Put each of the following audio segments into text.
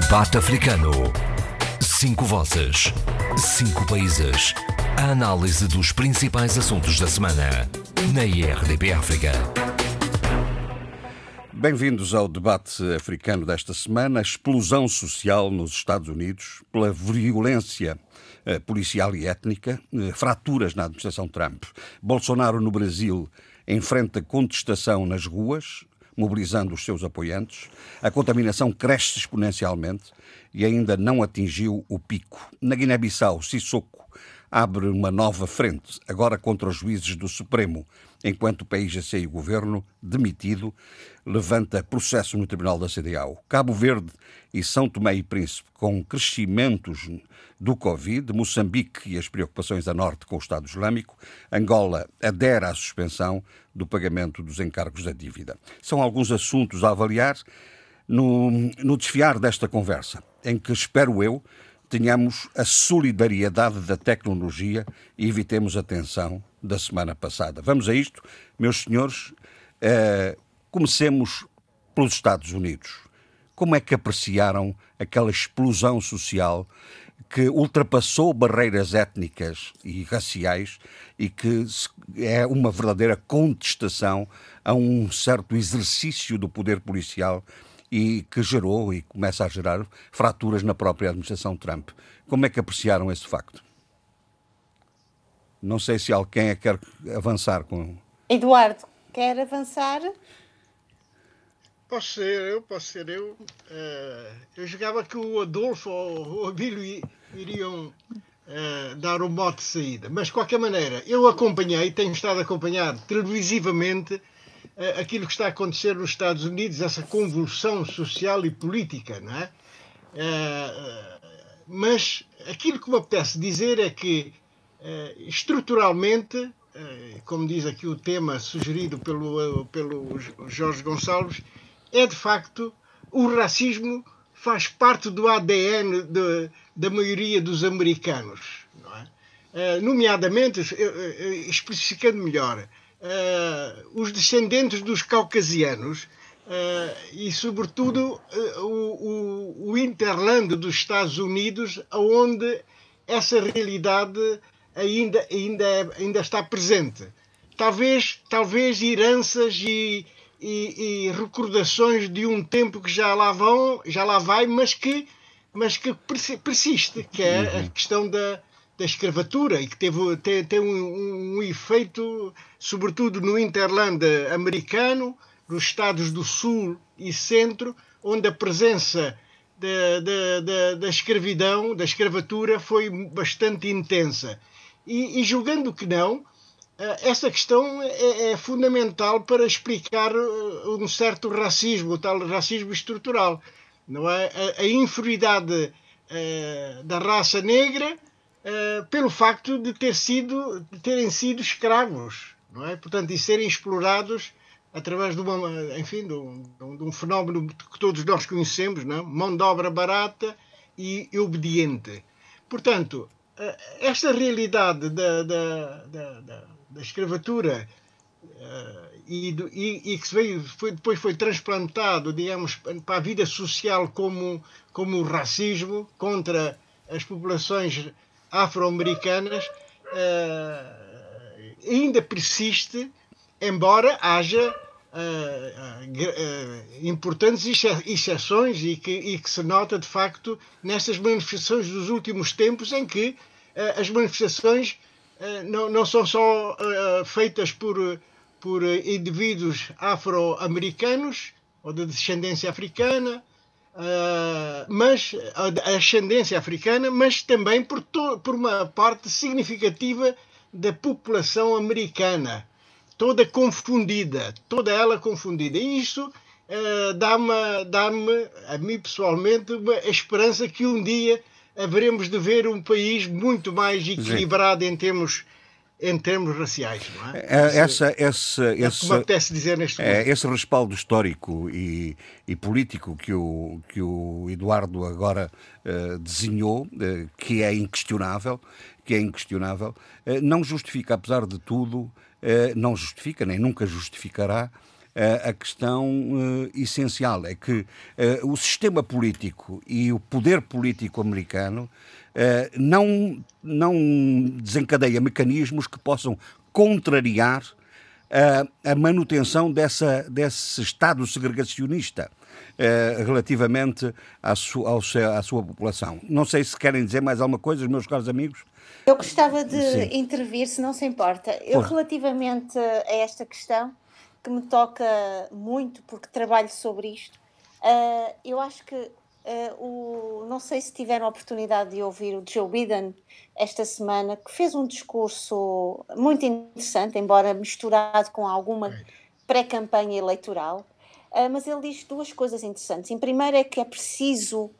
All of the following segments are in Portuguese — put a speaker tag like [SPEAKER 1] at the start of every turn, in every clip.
[SPEAKER 1] Debate Africano. Cinco vozes. Cinco países. A análise dos principais assuntos da semana. Na IRDP África.
[SPEAKER 2] Bem-vindos ao debate africano desta semana. A explosão social nos Estados Unidos pela violência eh, policial e étnica, eh, fraturas na administração Trump. Bolsonaro no Brasil enfrenta contestação nas ruas, mobilizando os seus apoiantes. A contaminação cresce exponencialmente e ainda não atingiu o pico. Na Guiné-Bissau, Sissoko abre uma nova frente, agora contra os juízes do Supremo, enquanto o PIGC e o governo, demitido, levanta processo no Tribunal da CDAO. Cabo Verde e São Tomé e Príncipe, com crescimentos do Covid, Moçambique e as preocupações a norte com o Estado Islâmico, Angola adere à suspensão do pagamento dos encargos da dívida. São alguns assuntos a avaliar no, no desfiar desta conversa, em que, espero eu, tenhamos a solidariedade da tecnologia e evitemos a tensão da semana passada. Vamos a isto, meus senhores. Uh, comecemos pelos Estados Unidos. Como é que apreciaram aquela explosão social que ultrapassou barreiras étnicas e raciais e que é uma verdadeira contestação a um certo exercício do poder policial e que gerou e começa a gerar fraturas na própria administração Trump. Como é que apreciaram esse facto? Não sei se alguém é quer avançar com.
[SPEAKER 3] Eduardo, quer avançar?
[SPEAKER 4] Posso ser eu, posso ser eu. Uh, eu jogava que o Adolfo ou o Abílio iriam uh, dar o mote de saída. Mas, de qualquer maneira, eu acompanhei, tenho estado a acompanhar televisivamente uh, aquilo que está a acontecer nos Estados Unidos, essa convulsão social e política, não é? mas aquilo que me apetece dizer é que, estruturalmente, como diz aqui o tema sugerido pelo, pelo Jorge Gonçalves, é de facto o racismo faz parte do ADN de, da maioria dos americanos, é? uh, nomeadamente, uh, uh, especificando melhor, os descendentes dos caucasianos e, sobretudo, o, o, o interland dos Estados Unidos, onde essa realidade ainda, ainda, ainda está presente. Talvez, talvez heranças e, e, e, recordações de um tempo que já lá vão, já lá vai, mas que, mas que persiste, que é uhum. a questão da, da escravatura e que teve, tem, tem um, um, efeito, sobretudo no interland americano, nos estados do sul e centro, onde a presença da, da, da, da escravidão, da escravatura, foi bastante intensa. E, e julgando que não, eh, essa questão é, é, fundamental para explicar eh, um certo racismo, o tal racismo estrutural. Não é? A, a inferioridade é, da raça negra é, pelo facto de, ter sido, de terem sido escravos, não é? portanto, e serem explorados através de, uma, enfim, de, um, de um fenómeno que todos nós conhecemos, não? mão de obra barata e obediente. Portanto, esta realidade da, da, da, da escravatura uh, e, do, e, e, que veio, foi, depois foi transplantado, digamos, para a vida social como, como racismo contra as populações afro-americanas, uh, ainda persiste, embora haja uh, importantes exceções e que, e que se nota, de facto, nestas manifestações dos últimos tempos em que as manifestações eh, não, não são só feitas por, por indivíduos afro-americanos ou de descendência africana, uh, mas a ascendência africana, mas também por, por uma parte significativa da população americana, toda confundida, toda ela confundida. E isso uh, dá-me, dá-me, a mim pessoalmente, uma esperança que um dia haveremos de ver um país muito mais equilibrado Sim. em termos em termos raciais, não é?
[SPEAKER 2] é essa, essa,
[SPEAKER 4] é esse, como apetece dizer neste
[SPEAKER 2] é, momento. Esse respaldo histórico e, e, político que o, que o Eduardo agora uh, desenhou, uh, que é inquestionável, que é inquestionável, não justifica, apesar de tudo, não justifica, nem nunca justificará a questão essencial: é que o sistema político e o poder político americano não, não desencadeia mecanismos que possam contrariar a, a manutenção dessa, desse Estado segregacionista. relativamente à, su, ao, à sua população. Não sei se querem dizer mais alguma coisa, meus caros amigos.
[SPEAKER 3] Eu gostava de Sim. intervir, se não se importa. Eu, Por... relativamente a esta questão, que me toca muito, porque trabalho sobre isto, uh, eu acho que Uh, o, não sei se tiveram a oportunidade de ouvir o Joe Biden esta semana, que fez um discurso muito interessante, embora misturado com alguma pré-campanha eleitoral. Uh, mas ele diz duas coisas interessantes. Em primeiro, é que é preciso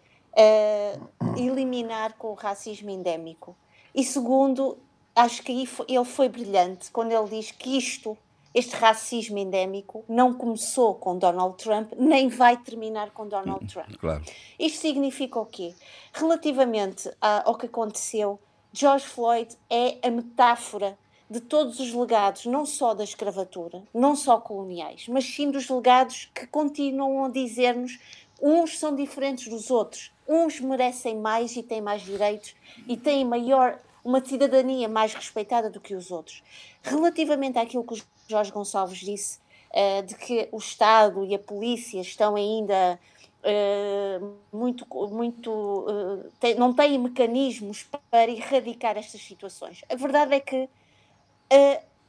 [SPEAKER 3] eliminar com o racismo endémico. E segundo, acho que ele foi brilhante quando ele diz que isto este racismo endémico não começou com Donald Trump, nem vai terminar com Donald Trump.
[SPEAKER 2] Claro.
[SPEAKER 3] Isto significa o quê? Relativamente ao que aconteceu, George Floyd é a metáfora de todos os legados, não só da escravatura, não só coloniais, mas sim dos legados que continuam a dizer-nos uns são diferentes dos outros, uns merecem mais e têm mais direitos e têm maior uma cidadania mais respeitada do que os outros. Relativamente àquilo que o Jorge Gonçalves disse, uh, de que o Estado e a polícia estão ainda uh, muito, muito uh, tem, não têm mecanismos para erradicar estas situações. A verdade é que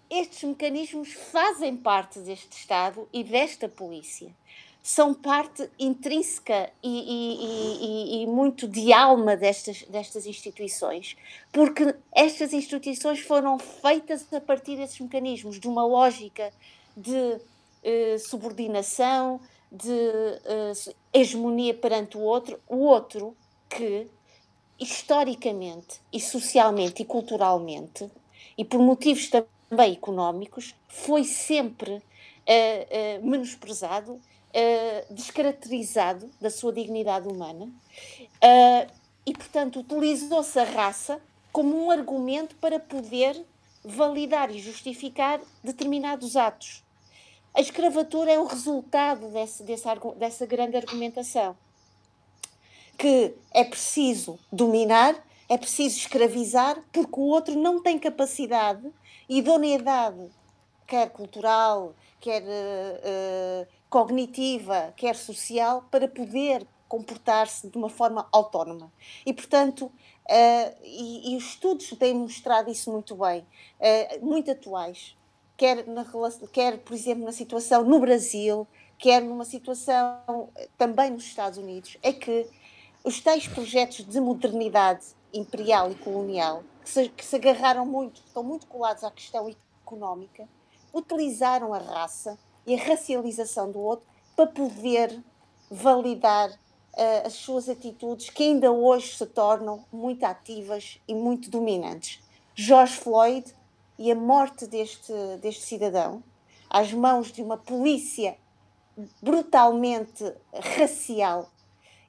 [SPEAKER 3] estes mecanismos fazem parte deste Estado e desta polícia são parte intrínseca e, e, e, e, muito de alma destas, destas instituições, porque estas instituições foram feitas a partir desses mecanismos, de uma lógica de eh, subordinação, de eh, hegemonia perante o outro, o outro que historicamente e socialmente e culturalmente e por motivos também económicos foi sempre eh, eh menosprezado uh, descaracterizado da sua dignidade humana uh, e, portanto, utilizou-se a raça como um argumento para poder validar e justificar determinados atos. A escravatura é o resultado desse, desse, dessa grande argumentação. Que é preciso dominar, é preciso escravizar, porque o outro não tem capacidade, idoneidade, quer cultural, quer uh, cognitiva, quer social, para poder comportar-se de uma forma autónoma. E, portanto, uh, e, e, os estudos têm mostrado isso muito bem, uh, muito atuais, quer, na, quer, por exemplo, na situação no Brasil, quer numa situação também nos Estados Unidos, é que os tais projetos de modernidade imperial e colonial, que se, que se agarraram muito, estão muito colados à questão económica, utilizaram a raça e a racialização do outro para poder validar uh, as suas atitudes que ainda hoje se tornam muito ativas e muito dominantes. George Floyd e a morte deste, deste cidadão às mãos de uma polícia brutalmente racial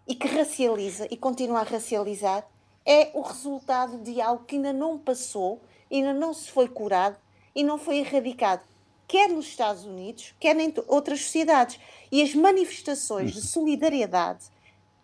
[SPEAKER 3] e que racializa e continua a racializar é o resultado de algo que ainda não passou, ainda não se foi curado e não foi erradicado quer nos Estados Unidos, quer em outras sociedades. E as manifestações de solidariedade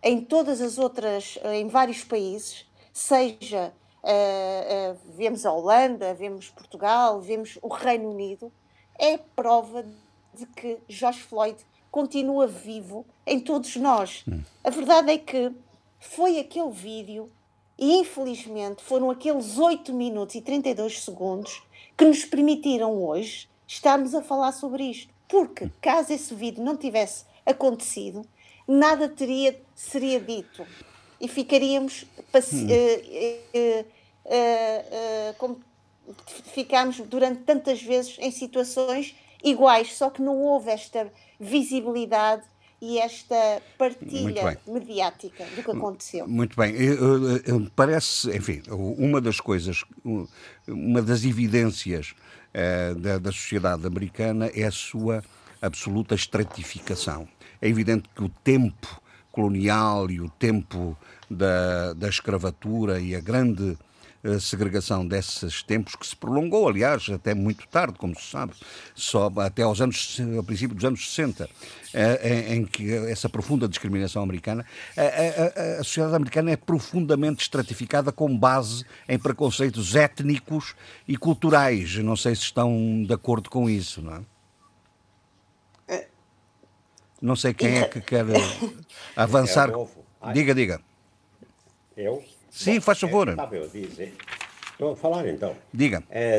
[SPEAKER 3] em todas as outras, eh, em vários países, seja uh, uh, vemos a Holanda, vemos Portugal, vemos o Reino Unido, é prova de que George Floyd continua vivo em todos nós. Hum. A verdade é que foi aquele vídeo e infelizmente foram aqueles 8 minutos e 32 segundos que nos permitiram hoje estarmos a falar sobre isto. Porque caso esse vídeo não tivesse acontecido, nada teria, seria dito. E ficaríamos hum. uh, uh, uh, como ficámos durante tantas vezes em situações iguais, só que não houve esta visibilidade e esta partilha mediática do que aconteceu.
[SPEAKER 2] Muito bem. Parece, enfim, uma das coisas, uma das evidências uh, da, da sociedade americana é a sua absoluta estratificação. É evidente que o tempo colonial e o tempo da, da escravatura e a grande a segregação desses tempos, que se prolongou, aliás, até muito tarde, como se sabe, só até aos anos, ao princípio dos anos 60, em, em que essa profunda discriminação americana, a, a, a, sociedade americana é profundamente estratificada com base em preconceitos étnicos e culturais. Não sei se estão de acordo com isso, não é? Não sei quem é que quer avançar. É diga, diga.
[SPEAKER 5] Eu?
[SPEAKER 2] Sim, Bom, faz favor.
[SPEAKER 5] Estava eu a dizer. Estou a falar então.
[SPEAKER 2] Diga.
[SPEAKER 5] É,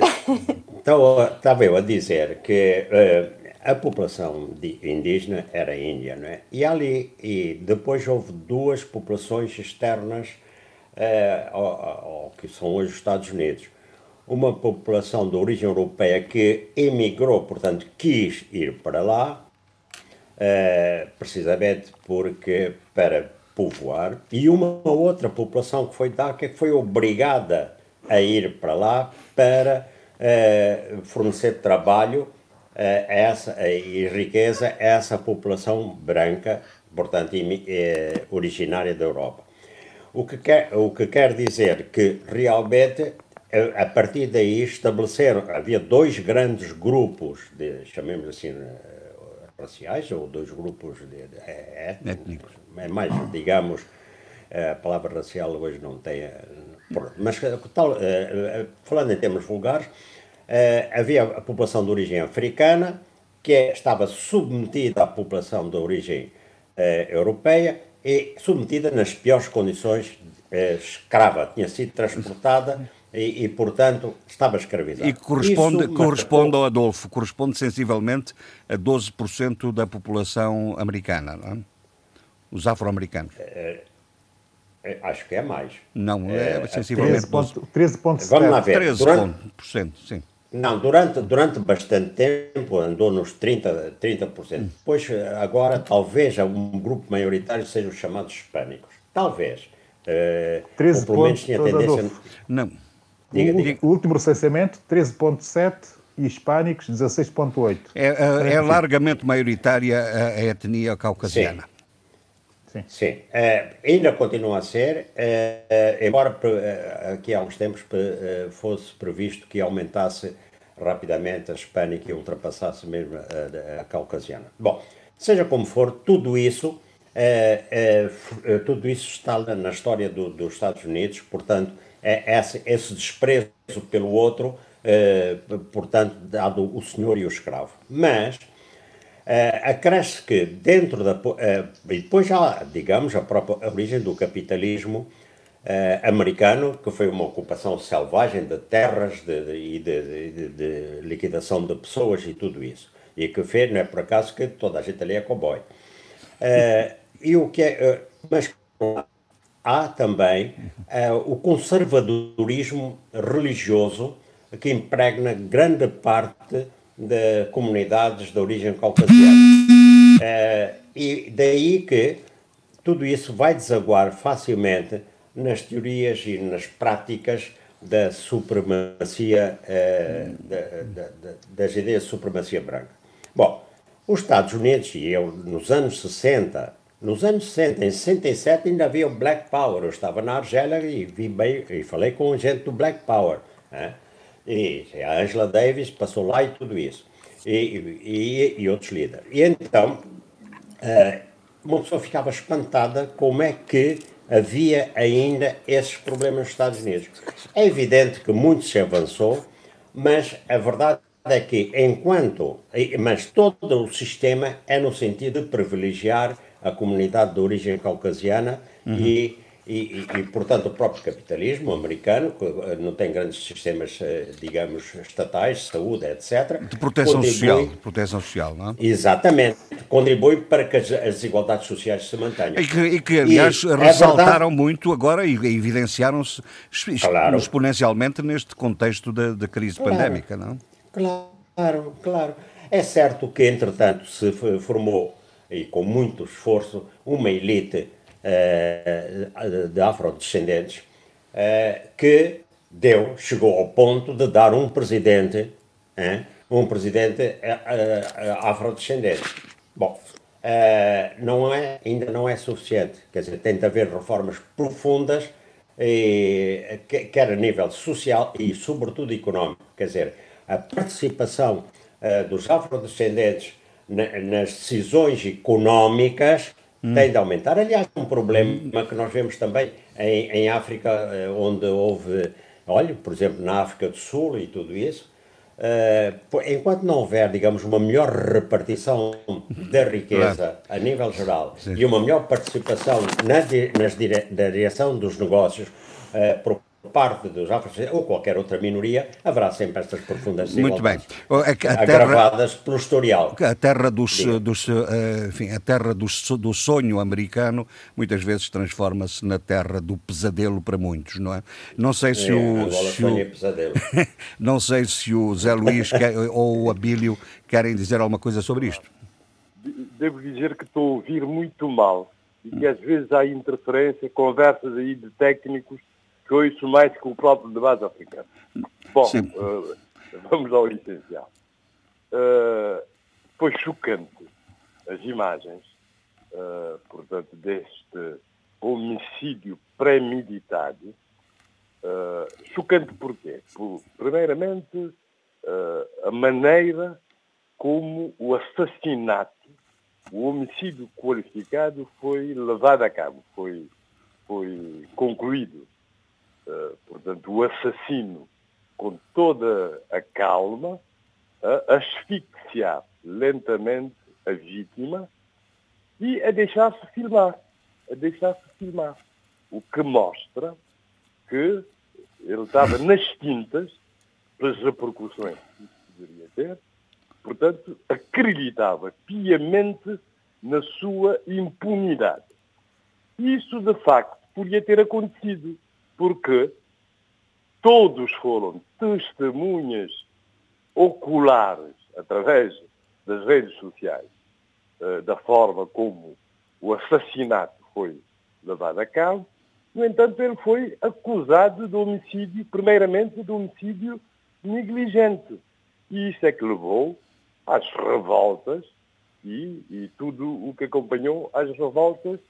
[SPEAKER 5] então, estava eu a dizer que uh, a população indígena era índia, não é? E ali, e depois houve duas populações externas ao, ao, que são hoje os Estados Unidos. Uma população de origem europeia que emigrou, portanto, quis ir para lá, precisamente porque para povoar, e uma outra população que foi DACA que foi obrigada a ir para lá para uh, fornecer trabalho uh, essa, e riqueza a essa população branca, portanto, originária da Europa. O que, quer, o que quer dizer que realmente a partir daí estabeleceram, havia dois grandes grupos, de, chamemos assim, raciais ou dois grupos de, de, é, étnicos, é mais, digamos, a palavra racial hoje não tem. Eh, mas, eh, tal, falando em termos vulgares, havia a população de origem africana, que estava submetida à população de origem europeia e submetida nas piores condições escrava, tinha sido transportada e, e, portanto, estava escravizado.
[SPEAKER 2] E corresponde, Isso, corresponde ao Adolfo, corresponde sensivelmente a 12% da população americana, não é? Os afro-americanos. É,
[SPEAKER 5] é, acho que é mais.
[SPEAKER 2] Não, é, é sensivelmente 13,7%.
[SPEAKER 6] 13,
[SPEAKER 5] Vamos lá ver.
[SPEAKER 2] 13%, durante, sim.
[SPEAKER 5] Não, durante, durante bastante tempo andou nos 30%. 30%. Hum. Depois, agora, talvez um grupo maioritário seja os chamados hispânicos. Talvez. Uh,
[SPEAKER 6] 13 ou pelo menos tinha tendência.
[SPEAKER 2] Não.
[SPEAKER 6] Diga, o, diga. o último recenseamento, 13,7% e hispânicos, 16,8%.
[SPEAKER 2] É, é, é, largamente maioritária a, a etnia caucasiana.
[SPEAKER 5] Sim. Sim. É, ainda continua a ser, é, é, embora aqui há uns tempos fosse previsto que aumentasse rapidamente a hispânica e ultrapassasse mesmo a, a, caucasiana. Bom, seja como for, tudo isso, tudo isso está na história do, dos Estados Unidos, portanto, é esse, esse desprezo pelo outro, eh, portanto, dado o senhor e o escravo. Mas eh, acresce que dentro da. Eh, e depois já, digamos, a própria origem do capitalismo americano, que foi uma ocupação selvagem de terras e de, de, de, de, liquidação de pessoas e tudo isso. E que fez, não é por acaso que toda a gente ali é cowboy. e o que é. mas há também uh, o conservadorismo religioso que impregna grande parte de comunidades de origem caucasiana. Uh, e daí que tudo isso vai desaguar facilmente nas teorias e nas práticas da supremacia, uh, da, da, da, das ideias de supremacia branca. Bom, os Estados Unidos, e eu nos anos 60, nos anos 60, em 67 ainda havia o Black Power. Eu estava na Argélia e vi bem, e falei com gente do Black Power. Né? E a Angela Davis passou lá e tudo isso. E, e, e outros líderes. E então, uh, uma pessoa ficava espantada como é que havia ainda esses problemas nos Estados Unidos. É evidente que muito se avançou, mas a verdade é que enquanto, mas todo o sistema é no sentido de privilegiar a comunidade de origem caucasiana uhum. e, e, e, portanto, o próprio capitalismo americano, que eh, não tem grandes sistemas, eh, digamos, estatais, saúde, etc.
[SPEAKER 2] De proteção social, proteção social, não é?
[SPEAKER 5] Exatamente. Contribui para que as, as desigualdades sociais se mantenham.
[SPEAKER 2] E que, e que aliás, e ressaltaram é muito agora e evidenciaram-se claro. exponencialmente neste contexto da, da crise claro. pandémica, não?
[SPEAKER 5] Claro, claro. É certo que, entretanto, se formou e com muito esforço, uma elite uh, de afrodescendentes uh, que deu, chegou ao ponto de dar um presidente, um presidente uh, afrodescendente. Bom, não é, ainda não é suficiente, quer dizer, tem de haver reformas profundas e, quer a nível social e, sobretudo, económico. Quer dizer, a participação dos afrodescendentes nas decisões económicas hum. tem de aumentar. Aliás, um problema que nós vemos também em, em África, uh, onde houve, olha, por exemplo, na África do Sul e tudo isso, Uh, enquanto não houver, digamos, uma melhor repartição da riqueza a nível geral Sim. e uma melhor participação na, nas dire, da direção dos negócios uh, por parte dos afro ou qualquer outra minoria, haverá sempre estas profundas
[SPEAKER 2] Muito bem.
[SPEAKER 5] A, terra, agravadas pelo historial.
[SPEAKER 2] A terra, dos, dos, uh, enfim, a terra do, do sonho americano muitas vezes transforma-se na terra do pesadelo para muitos, não é? Não sei se é, o... Se o
[SPEAKER 5] é
[SPEAKER 2] não sei se o Zé Luís quer, ou o Abílio querem dizer alguma coisa sobre isto.
[SPEAKER 7] Devo dizer que estou a ouvir muito mal e que às vezes há interferência, conversas aí de técnicos que ouço mais que o próprio debate africano. Bom, uh, vamos ao essencial. Uh, foi chocante as imagens, uh, portanto, deste homicídio premeditado. Uh, chocante porquê? Por, primeiramente, a maneira como o assassinato, o homicídio qualificado foi levado a cabo, foi, foi concluído. Uh, portanto, o assassino, com toda a calma, a asfixiar lentamente a vítima e a deixar-se filmar. A deixar-se filmar. O que mostra que ele estava nas tintas pelas repercussões que isso poderia ter, portanto, acreditava piamente na sua impunidade. Isso, de facto, podia ter acontecido porque todos foram testemunhas oculares, através das redes sociais, eh, da forma como o assassinato foi levado a cabo. No entanto, ele foi acusado de homicídio, primeiramente de homicídio negligente. E isso é que levou às revoltas e, e tudo o que acompanhou às revoltas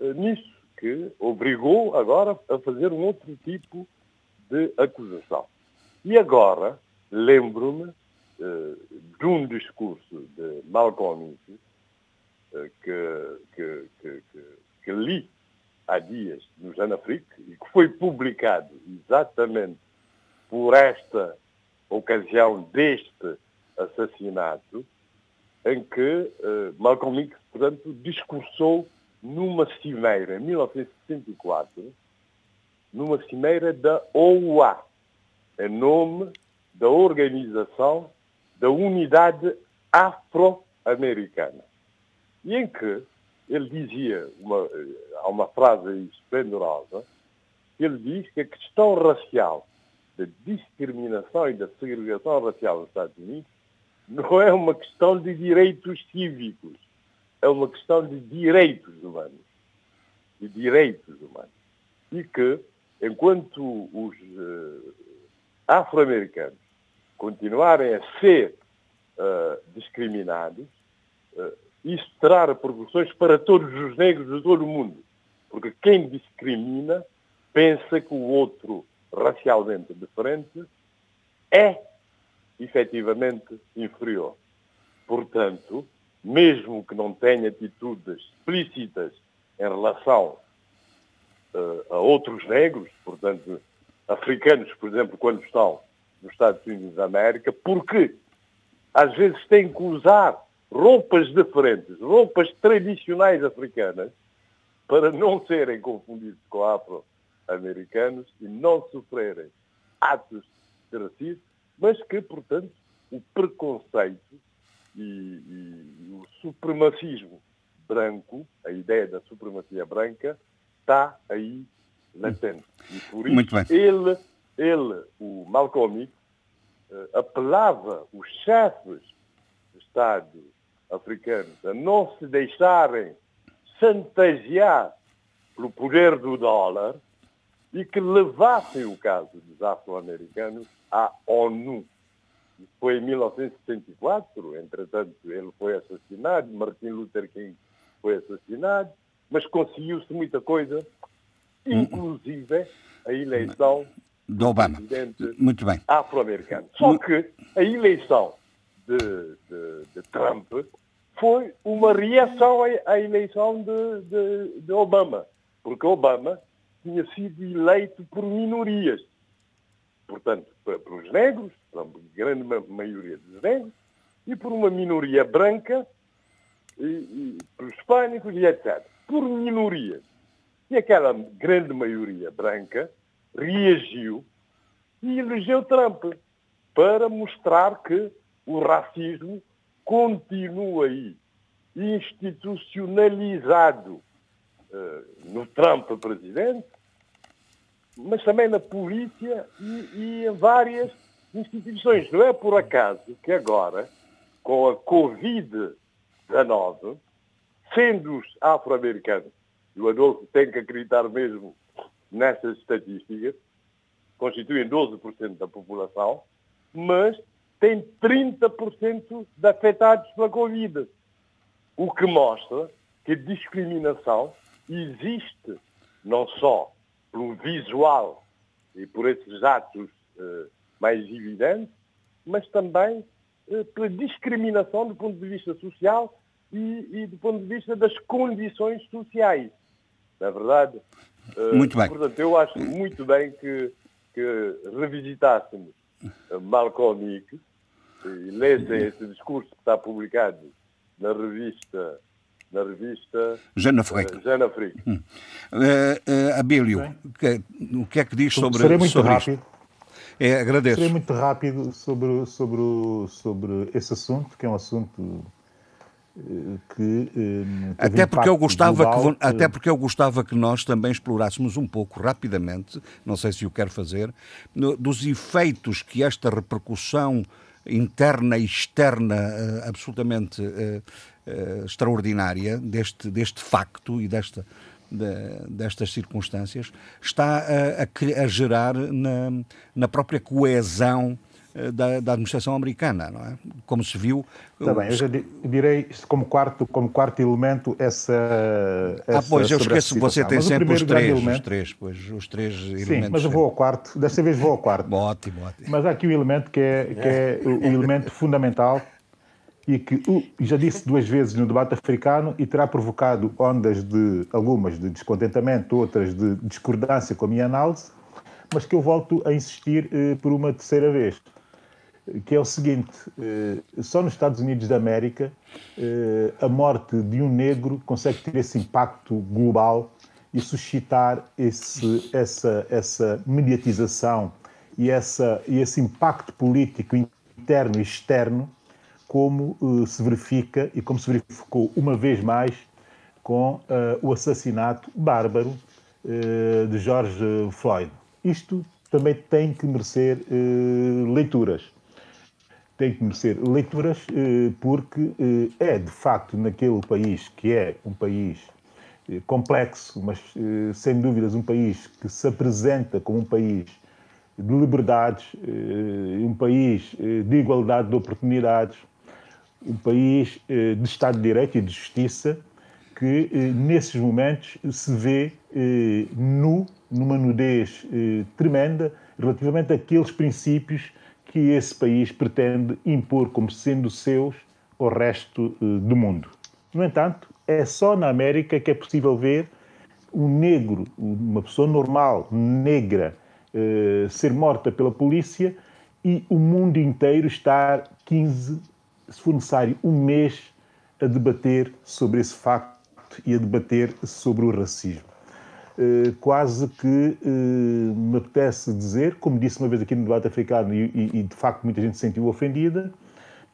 [SPEAKER 7] uh, nisso que obrigou agora a fazer um outro tipo de acusação. E agora lembro-me uh, de um discurso de Malcolm X uh, que, que, que, que, li há dias no Janafrique e que foi publicado exatamente por esta ocasião deste assassinato, em que uh, Malcolm X, portanto, discursou numa cimeira, em 1964, numa cimeira da OUA, em nome da Organização da Unidade Afro-Americana. E em que ele dizia, uma, há uma frase esplendorosa, ele diz que a questão racial, da discriminação e da segregação racial nos Estados Unidos, não é uma questão de direitos cívicos, é uma questão de direitos humanos. De direitos humanos. E que, enquanto os uh, afro-americanos continuarem a ser uh, discriminados, uh, isso terá repercussões para todos os negros de todo o mundo. Porque quem discrimina pensa que o outro racialmente diferente é efetivamente inferior. Portanto, mesmo que não tenha atitudes explícitas em relação uh, a outros negros, portanto, africanos, por exemplo, quando estão nos Estados Unidos da América, porque às vezes têm que usar roupas diferentes, roupas tradicionais africanas, para não serem confundidos com afro-americanos e não sofrerem atos de racismo, mas que, portanto, o preconceito e, e, o supremacismo branco, a ideia da supremacia branca, está aí latente. E por isso ele, ele, o Malcolm X, uh, apelava os chefes de Estado africanos a não se deixarem chantagear pelo poder do dólar e que levassem o caso dos afro-americanos à ONU. Foi em 1964, entretanto ele foi assassinado, Martin Luther King foi assassinado, mas conseguiu-se muita coisa inclusive a eleição
[SPEAKER 2] do Obama. Muito bem.
[SPEAKER 7] afro-americano. Só que a eleição de, de, de, Trump foi uma reação à, eleição de, de Obama, porque Obama tinha sido eleito por minorias. Portanto, por os negros, pela grande maioria dos negros, e por uma minoria branca, e, e por hispânicos e etc. Por minorias. E aquela grande maioria branca reagiu e elegeu Trump para mostrar que o racismo continua aí institucionalizado uh, no Trump presidente, mas também na polícia e, e em várias instituições. Não é por acaso que agora, com a Covid-19, sendo os afro-americanos, e o Adolfo tem que acreditar mesmo nessas estatísticas, constituem 12% da população, mas tem 30% de afetados pela Covid. O que mostra que discriminação existe não só pelo visual e por esses atos eh, mais evidentes, mas também eh, pela discriminação do ponto de vista social e, e, do ponto de vista das condições sociais. Na é verdade?
[SPEAKER 2] Eh, muito bem.
[SPEAKER 7] Portanto, eu acho muito bem que, que revisitássemos Malcolm X e lessem esse discurso que está publicado na revista na revista
[SPEAKER 2] Jana Freire.
[SPEAKER 7] Uh, Jana Freire. Hum.
[SPEAKER 2] Uh, uh, Abílio, que, o que é que diz sobre,
[SPEAKER 6] Serei muito
[SPEAKER 2] sobre
[SPEAKER 6] rápido.
[SPEAKER 2] Isto? É, agradeço.
[SPEAKER 6] Serei muito rápido sobre, sobre, sobre esse assunto, que é um assunto que
[SPEAKER 2] até porque eu gostava global, que até porque eu gostava que nós também explorássemos um pouco rapidamente não sei se o quero fazer dos efeitos que esta repercussão interna e externa uh, absolutamente uh, extraordinária deste, deste facto e desta, de, destas circunstâncias está a, a, a gerar na, na própria coesão da, da, administração americana, não é? Como se viu.
[SPEAKER 6] Está bem, eu já direi como quarto, como quarto elemento essa. essa
[SPEAKER 2] ah, pois, eu esqueço, você tem sempre os três, elemento, os três, pois, os três
[SPEAKER 6] sim,
[SPEAKER 2] elementos.
[SPEAKER 6] mas eu vou ao quarto, desta vez vou ao quarto.
[SPEAKER 2] ótimo, ótimo.
[SPEAKER 6] Mas há aqui um elemento que é, que é o, o elemento fundamental e que uh, já disse duas vezes no debate africano e terá provocado ondas de algumas de descontentamento, outras de discordância com a minha análise, mas que eu volto a insistir uh, por uma terceira vez que é o seguinte: eh, só nos Estados Unidos da América eh, a morte de um negro consegue ter esse impacto global e suscitar esse, essa, essa mediatização e, essa, e esse impacto político interno e externo, como uh, se verifica e como se verificou uma vez mais com uh, o assassinato bárbaro uh, de George Floyd. Isto também tem que merecer leituras tem que merecer leituras, porque é, de facto, naquele país que é um país complexo, mas sem dúvidas um país que se apresenta como um país de liberdades, um país de igualdade de oportunidades, um país de Estado de Direito e de Justiça, que nesses momentos se vê nu, numa nudez tremenda, relativamente àqueles princípios que esse país pretende impor como sendo seus ao resto eh, do mundo. No entanto, é só na América que é possível ver um negro, uma pessoa normal, negra, eh, ser morta pela polícia e o mundo inteiro estar 15, se for necessário, um mês a debater sobre esse facto e a debater sobre o racismo. Eh, quase que eh, me apetece dizer, como disse uma vez aqui no debate africano, e, de facto muita gente se sentiu ofendida,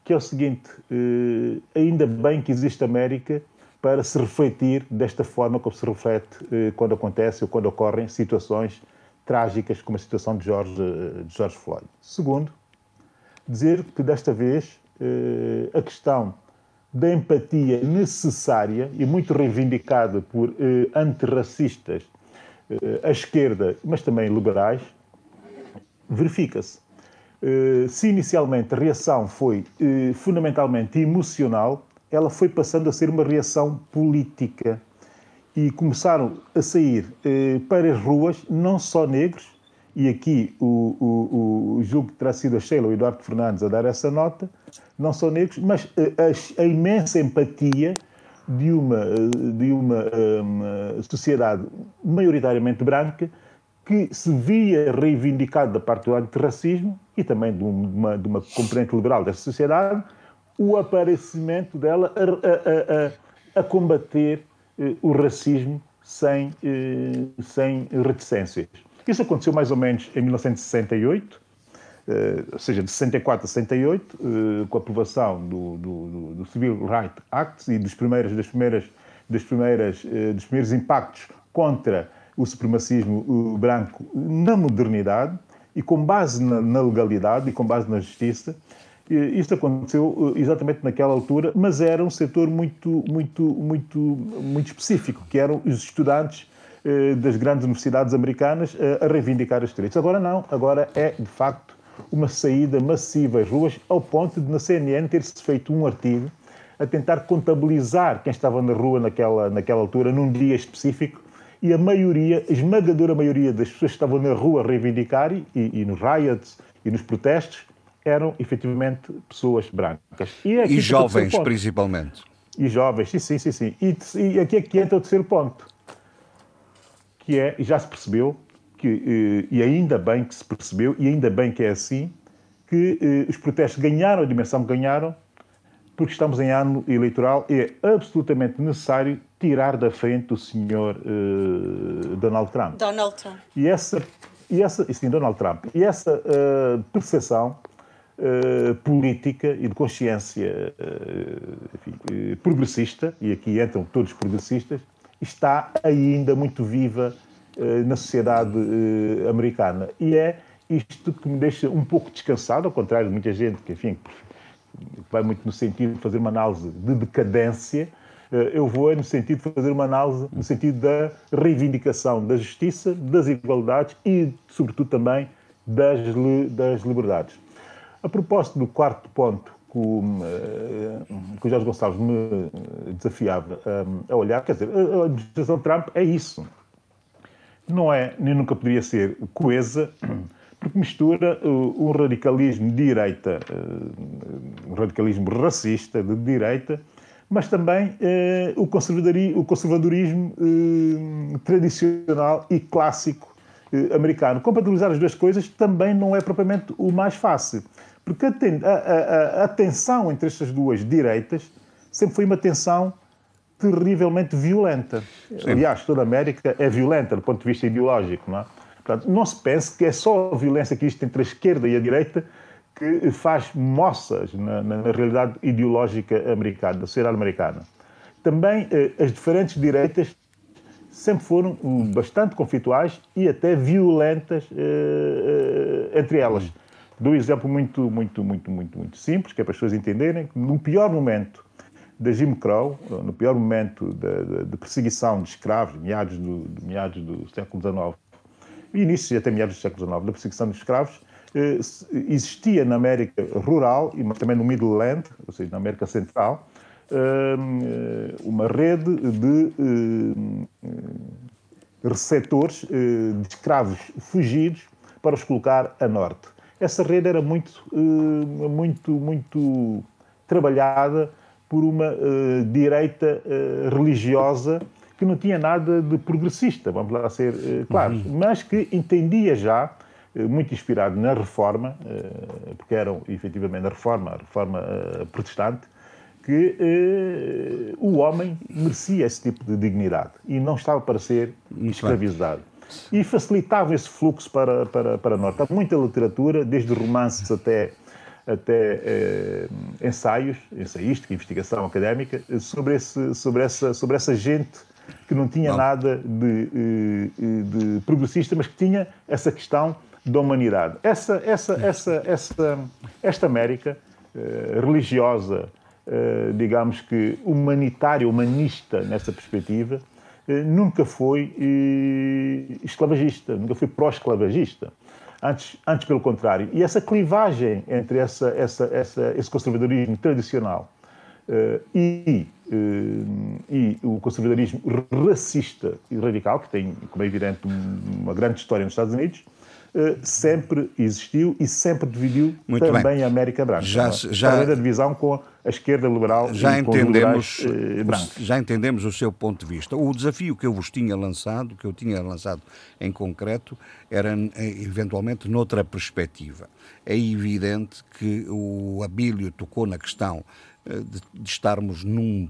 [SPEAKER 6] que é o seguinte: eh, ainda bem que existe América para se refletir desta forma como se reflete quando acontece ou quando ocorrem situações trágicas como a situação de George, de George Floyd. Segundo, dizer que desta vez a questão da empatia necessária e muito reivindicada por eh, antirracistas eh, à esquerda, mas também liberais, verifica-se. Eh, se inicialmente a reação foi eh, fundamentalmente emocional, ela foi passando a ser uma reação política. e começaram a sair eh, para as ruas, não só negros, e aqui o, o, o julgo que terá sido a Sheila, o Eduardo Fernandes, a dar essa nota, não só negros, mas a, a, a imensa empatia de uma, de uma, uma sociedade maioritariamente branca que se via reivindicado da parte do antirracismo e também de uma, de uma componente liberal dessa sociedade o aparecimento dela a, a, a, a combater eh, o racismo sem, eh, sem reticências. Isso aconteceu mais ou menos em 1968, eh, ou seja, de 64 a 68, eh, com a aprovação do, do, do Civil Rights Act e dos primeiros, das primeiras, das primeiras, eh, dos primeiros impactos contra o supremacismo branco na modernidade e com base na, na legalidade e com base na justiça, isto aconteceu exatamente naquela altura, mas era um setor muito, muito, muito, muito específico, que eram os estudantes das grandes universidades americanas a reivindicar os direitos. Agora não, agora é de facto uma saída massiva às ruas, ao ponto de na CNN ter-se feito um artigo a tentar contabilizar quem estava na rua naquela, naquela altura, num dia específico, e a maioria, a esmagadora maioria das pessoas que estavam na rua a reivindicar, e, e nos riots e nos protestos, eram efetivamente pessoas brancas.
[SPEAKER 2] E, é e jovens, principalmente.
[SPEAKER 6] E jovens, sim, sim, sim. sim. E, e aqui é que entra o terceiro ponto, que é, já se percebeu, que, e ainda bem que se percebeu, e ainda bem que é assim, que eh, os protestos ganharam a dimensão que ganharam, porque estamos em ano eleitoral e é absolutamente necessário tirar da frente o senhor uh, Donald Trump.
[SPEAKER 3] Donald Trump.
[SPEAKER 6] E essa, e essa sim, Donald Trump. E essa uh, percepção uh, política e de consciência enfim, progressista, e aqui entram todos progressistas, está ainda muito viva eh, na sociedade eh, americana. E é isto que me deixa um pouco descansado, ao contrário de muita gente que, enfim, vai muito no sentido de fazer uma análise de decadência, eh, eu vou no sentido de fazer uma análise no sentido da reivindicação da justiça, das igualdades e, sobretudo, também das, das liberdades. A propósito do quarto ponto que o, que o Jorge Gonçalves me desafiava a olhar, quer dizer, a administração Trump é isso não é, nem nunca poderia ser coesa, porque mistura uh, um radicalismo de direita, um radicalismo racista de direita, mas também o, conservadorismo, o conservadorismo tradicional e clássico americano. Compatibilizar as duas coisas também não é propriamente o mais fácil, porque a, a, a, a tensão entre estas duas direitas sempre foi uma tensão terrivelmente violenta. Sim. Aliás, toda a América é violenta do ponto de vista ideológico. Não é? Portanto, não se pense que é só a violência que existe entre a esquerda e a direita que faz moças na, na, na realidade ideológica americana, da sociedade americana. Também eh, as diferentes direitas sempre foram bastante conflituais e até violentas eh, eh, entre elas. Dou um exemplo muito, muito, muito, muito, muito simples, que é para as pessoas entenderem que no pior momento da Jim Crow, no pior momento de, perseguição de escravos, meados do, de meados do século XIX, e início até meados do século XIX, da perseguição de escravos, eh, existia na América rural, e também no Midland, ou seja, na América Central, eh, uma rede de eh, receptores de escravos fugidos para os colocar a norte. Essa rede era muito, muito, muito trabalhada por uma uh, direita uh, religiosa que não tinha nada de progressista, vamos lá ser claros, uhum. mas que entendia já, muito inspirado na reforma, porque eram efetivamente a reforma, a reforma protestante, que o homem merecia esse tipo de dignidade e não estava para ser escravizado. E facilitava esse fluxo para, para, para norte. Há muita literatura, desde romances até até eh, ensaios, ensaística, investigação académica, sobre, esse, sobre, essa, sobre essa gente que não tinha não. nada de, eh, de, progressista, mas que tinha essa questão da humanidade. Essa, essa, essa, essa, esta América eh, religiosa, eh, digamos que humanitária, humanista nessa perspectiva, eh, nunca foi eh, esclavagista, nunca foi pró-esclavagista. Antes, antes pelo contrário. E essa clivagem entre essa, essa, essa, esse conservadorismo tradicional uh, e e o conservadorismo racista e radical, que tem, como é evidente, uma grande história nos Estados Unidos, eh, sempre existiu e sempre dividiu Muito também bem. a América Branca. Já, é? já, a divisão com a esquerda liberal
[SPEAKER 2] já
[SPEAKER 6] e
[SPEAKER 2] entendemos, brancos. Já entendemos o seu ponto de vista. O desafio que eu vos tinha lançado, que eu tinha lançado em concreto, era eh, eventualmente noutra perspectiva. É evidente que o Abílio tocou na questão eh, de, de estarmos num,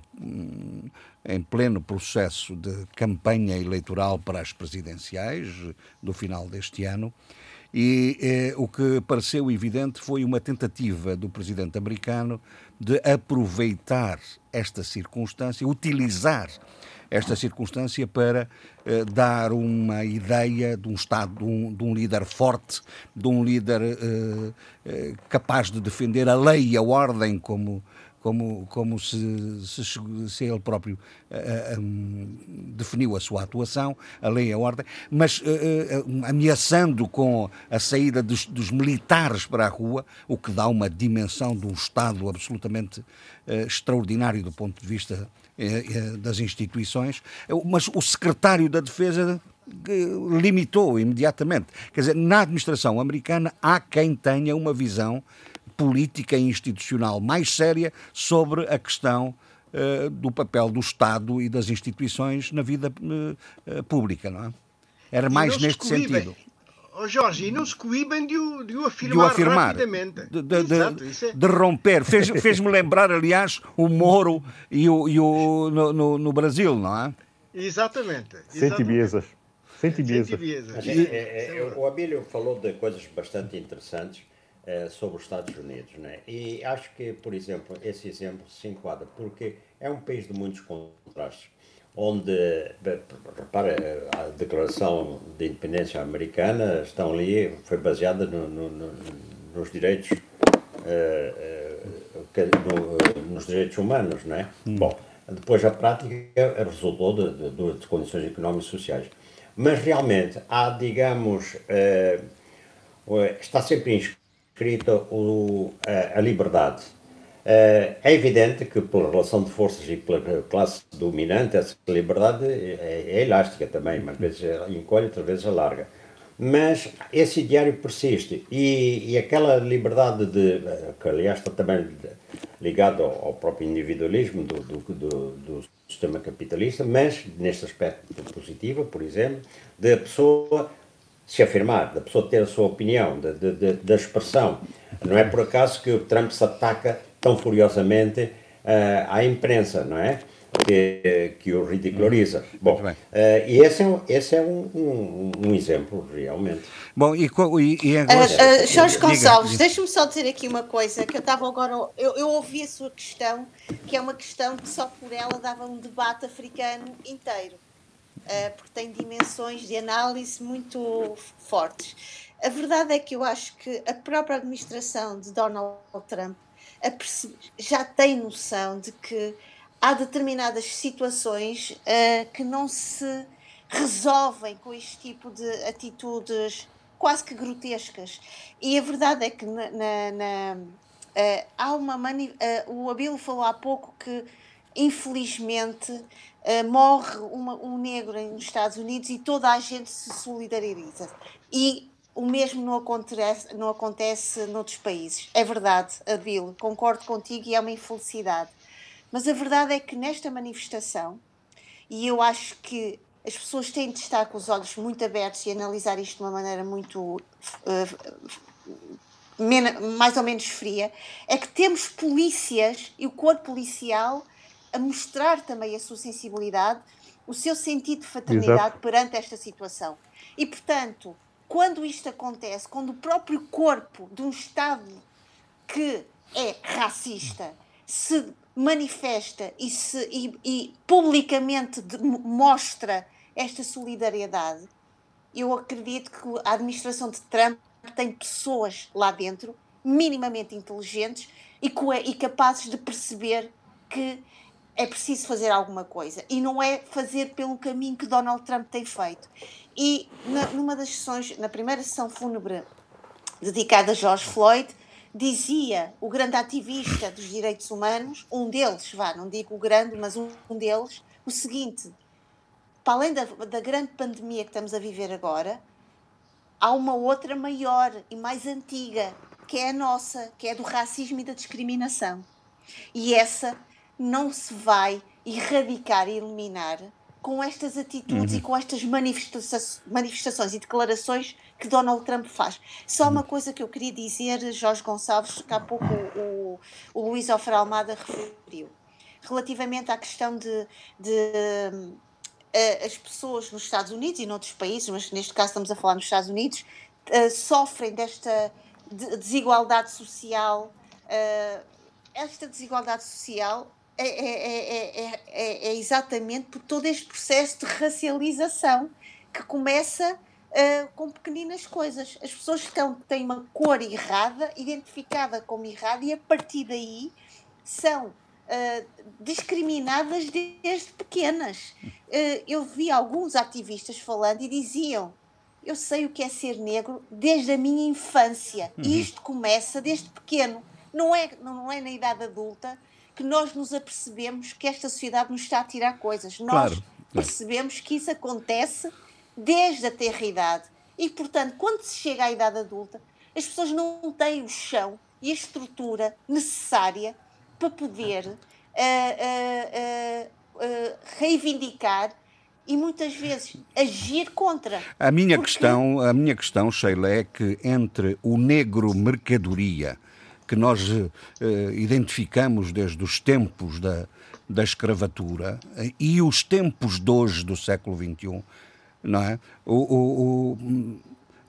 [SPEAKER 2] em pleno processo de campanha eleitoral para as presidenciais do final deste ano. E eh, o que pareceu evidente foi uma tentativa do presidente americano de aproveitar esta circunstância, utilizar esta circunstância para eh, dar uma ideia de um Estado, de um, de um líder forte, de um líder eh, eh capaz de defender a lei e a ordem, como como, como se, se, se ele próprio uh, uh, um, definiu a sua atuação, a lei e a ordem, mas uh, ameaçando com a saída dos, dos, militares para a rua, o que dá uma dimensão de um Estado absolutamente extraordinário do ponto de vista das instituições. Mas o secretário da Defesa limitou imediatamente. Quer dizer, na administração americana há quem tenha uma visão política e institucional mais séria sobre a questão uh, do papel do Estado e das instituições na vida uh, pública, não é? Era mais neste sentido.
[SPEAKER 4] Oh Jorge, e não se coíbem de o, de o afirmar, de o afirmar rapidamente.
[SPEAKER 2] De, de, Exato, é... de romper. Fez-me fez lembrar, aliás, o Moro e o, e o no, no, no Brasil, não é?
[SPEAKER 4] Exatamente.
[SPEAKER 6] Sem tibiezas. Sem tibiezas.
[SPEAKER 5] É, é, é, o Abílio falou de coisas bastante interessantes sobre os Estados Unidos. Né? E acho que, por exemplo, esse exemplo se enquadra, porque é um país de muitos contrastes, onde, repara, a Declaração de Independência Americana estão ali, foi baseada no, no, no, nos direitos uh, uh, nos direitos humanos, não é? Hum. Bom, depois a prática resultou de, de, de, condições económicas e sociais. Mas realmente há, digamos, está sempre escrita o, a, a liberdade. Uh, é evidente que, pela relação de forças e pela classe dominante, essa liberdade é, é elástica também, às vezes encolhe, outras vezes alarga. Mas esse ideário persiste e, e aquela liberdade de, que aliás está também ligado ao, ao próprio individualismo do, do, do, do, sistema capitalista, mas neste aspecto positivo, por exemplo, da pessoa se afirmar, da pessoa ter a sua opinião, da, da, da expressão. Não é por acaso que o Trump se ataca tão furiosamente uh, à imprensa, não é? Que, que o ridiculariza. Uhum. Bom, uh, e esse é, esse é um, um, um exemplo, realmente.
[SPEAKER 2] Bom, e, e, e
[SPEAKER 3] agora... Uh, uh, Jorge Gonçalves, deixa-me só dizer aqui uma coisa, que eu estava agora... Eu, eu ouvi a sua questão, que é uma questão que só por ela dava um debate africano inteiro porque tem dimensões de análise muito fortes. A verdade é que eu acho que a própria administração de Donald Trump já tem noção de que há determinadas situações uh, que não se resolvem com este tipo de atitudes quase que grotescas. E a verdade é que na, na, na uh, há uma uh, o Abilo falou há pouco que infelizmente uh, morre uma, um negro nos Estados Unidos e toda a gente se solidariza. E o mesmo não acontece, não acontece noutros países. É verdade, Abilo, concordo contigo e é uma infelicidade. Mas a verdade é que nesta manifestação, e eu acho que as pessoas têm de estar com os olhos muito abertos e analisar isto de uma maneira muito uh, mais ou menos fria, é que temos polícias e o corpo policial a mostrar também a sua sensibilidade, o seu sentido de fraternidade Exato. perante esta situação. E, portanto, quando isto acontece, quando o próprio corpo de um Estado que é racista se manifesta e, se, e, e publicamente de, mostra esta solidariedade, eu acredito que a administração de Trump tem pessoas lá dentro minimamente inteligentes e, e capazes de perceber que é preciso fazer alguma coisa e não é fazer pelo caminho que Donald Trump tem feito. E na, numa das sessões, na primeira sessão fúnebre dedicada a George Floyd, dizia o grande ativista dos direitos humanos, um deles, vá, não digo o grande, mas um, deles, o seguinte: para além da, da grande pandemia que estamos a viver agora, há uma outra maior e mais antiga, que é a nossa, que é do racismo e da discriminação. E essa não se vai erradicar e eliminar com estas atitudes uhum. e com estas manifestações, manifestações e declarações que Donald Trump faz. Só uma coisa que eu queria dizer, Jorge Gonçalves, que há pouco o, o, o Luís Alfredo Almada referiu, relativamente à questão de, de uh, as pessoas nos Estados Unidos e noutros países, mas neste caso estamos a falar nos Estados Unidos, uh, sofrem desta desigualdade social. Uh, esta desigualdade social é, é, é, é, exatamente por todo este processo de racialização que começa uh, com pequeninas coisas. As pessoas estão, têm uma cor errada, identificada como errada, e a partir daí são uh, discriminadas desde pequenas. Uh, eu vi alguns ativistas falando e diziam: Eu sei o que é ser negro desde a minha infância, uhum. e isto começa desde pequeno. Não é, não é na idade adulta que nós nos apercebemos que esta sociedade nos está a tirar coisas. Nós claro. percebemos que isso acontece desde a terra idade. E, portanto, quando se chega à idade adulta, as pessoas não têm o chão e a estrutura necessária para poder uh, uh, uh, reivindicar e muitas vezes agir contra.
[SPEAKER 2] A minha porque... questão, a minha questão, Sheila, é que entre o negro mercadoria que nós identificamos desde os tempos da, da escravatura e os tempos de hoje do século XXI, não é? O, o, o,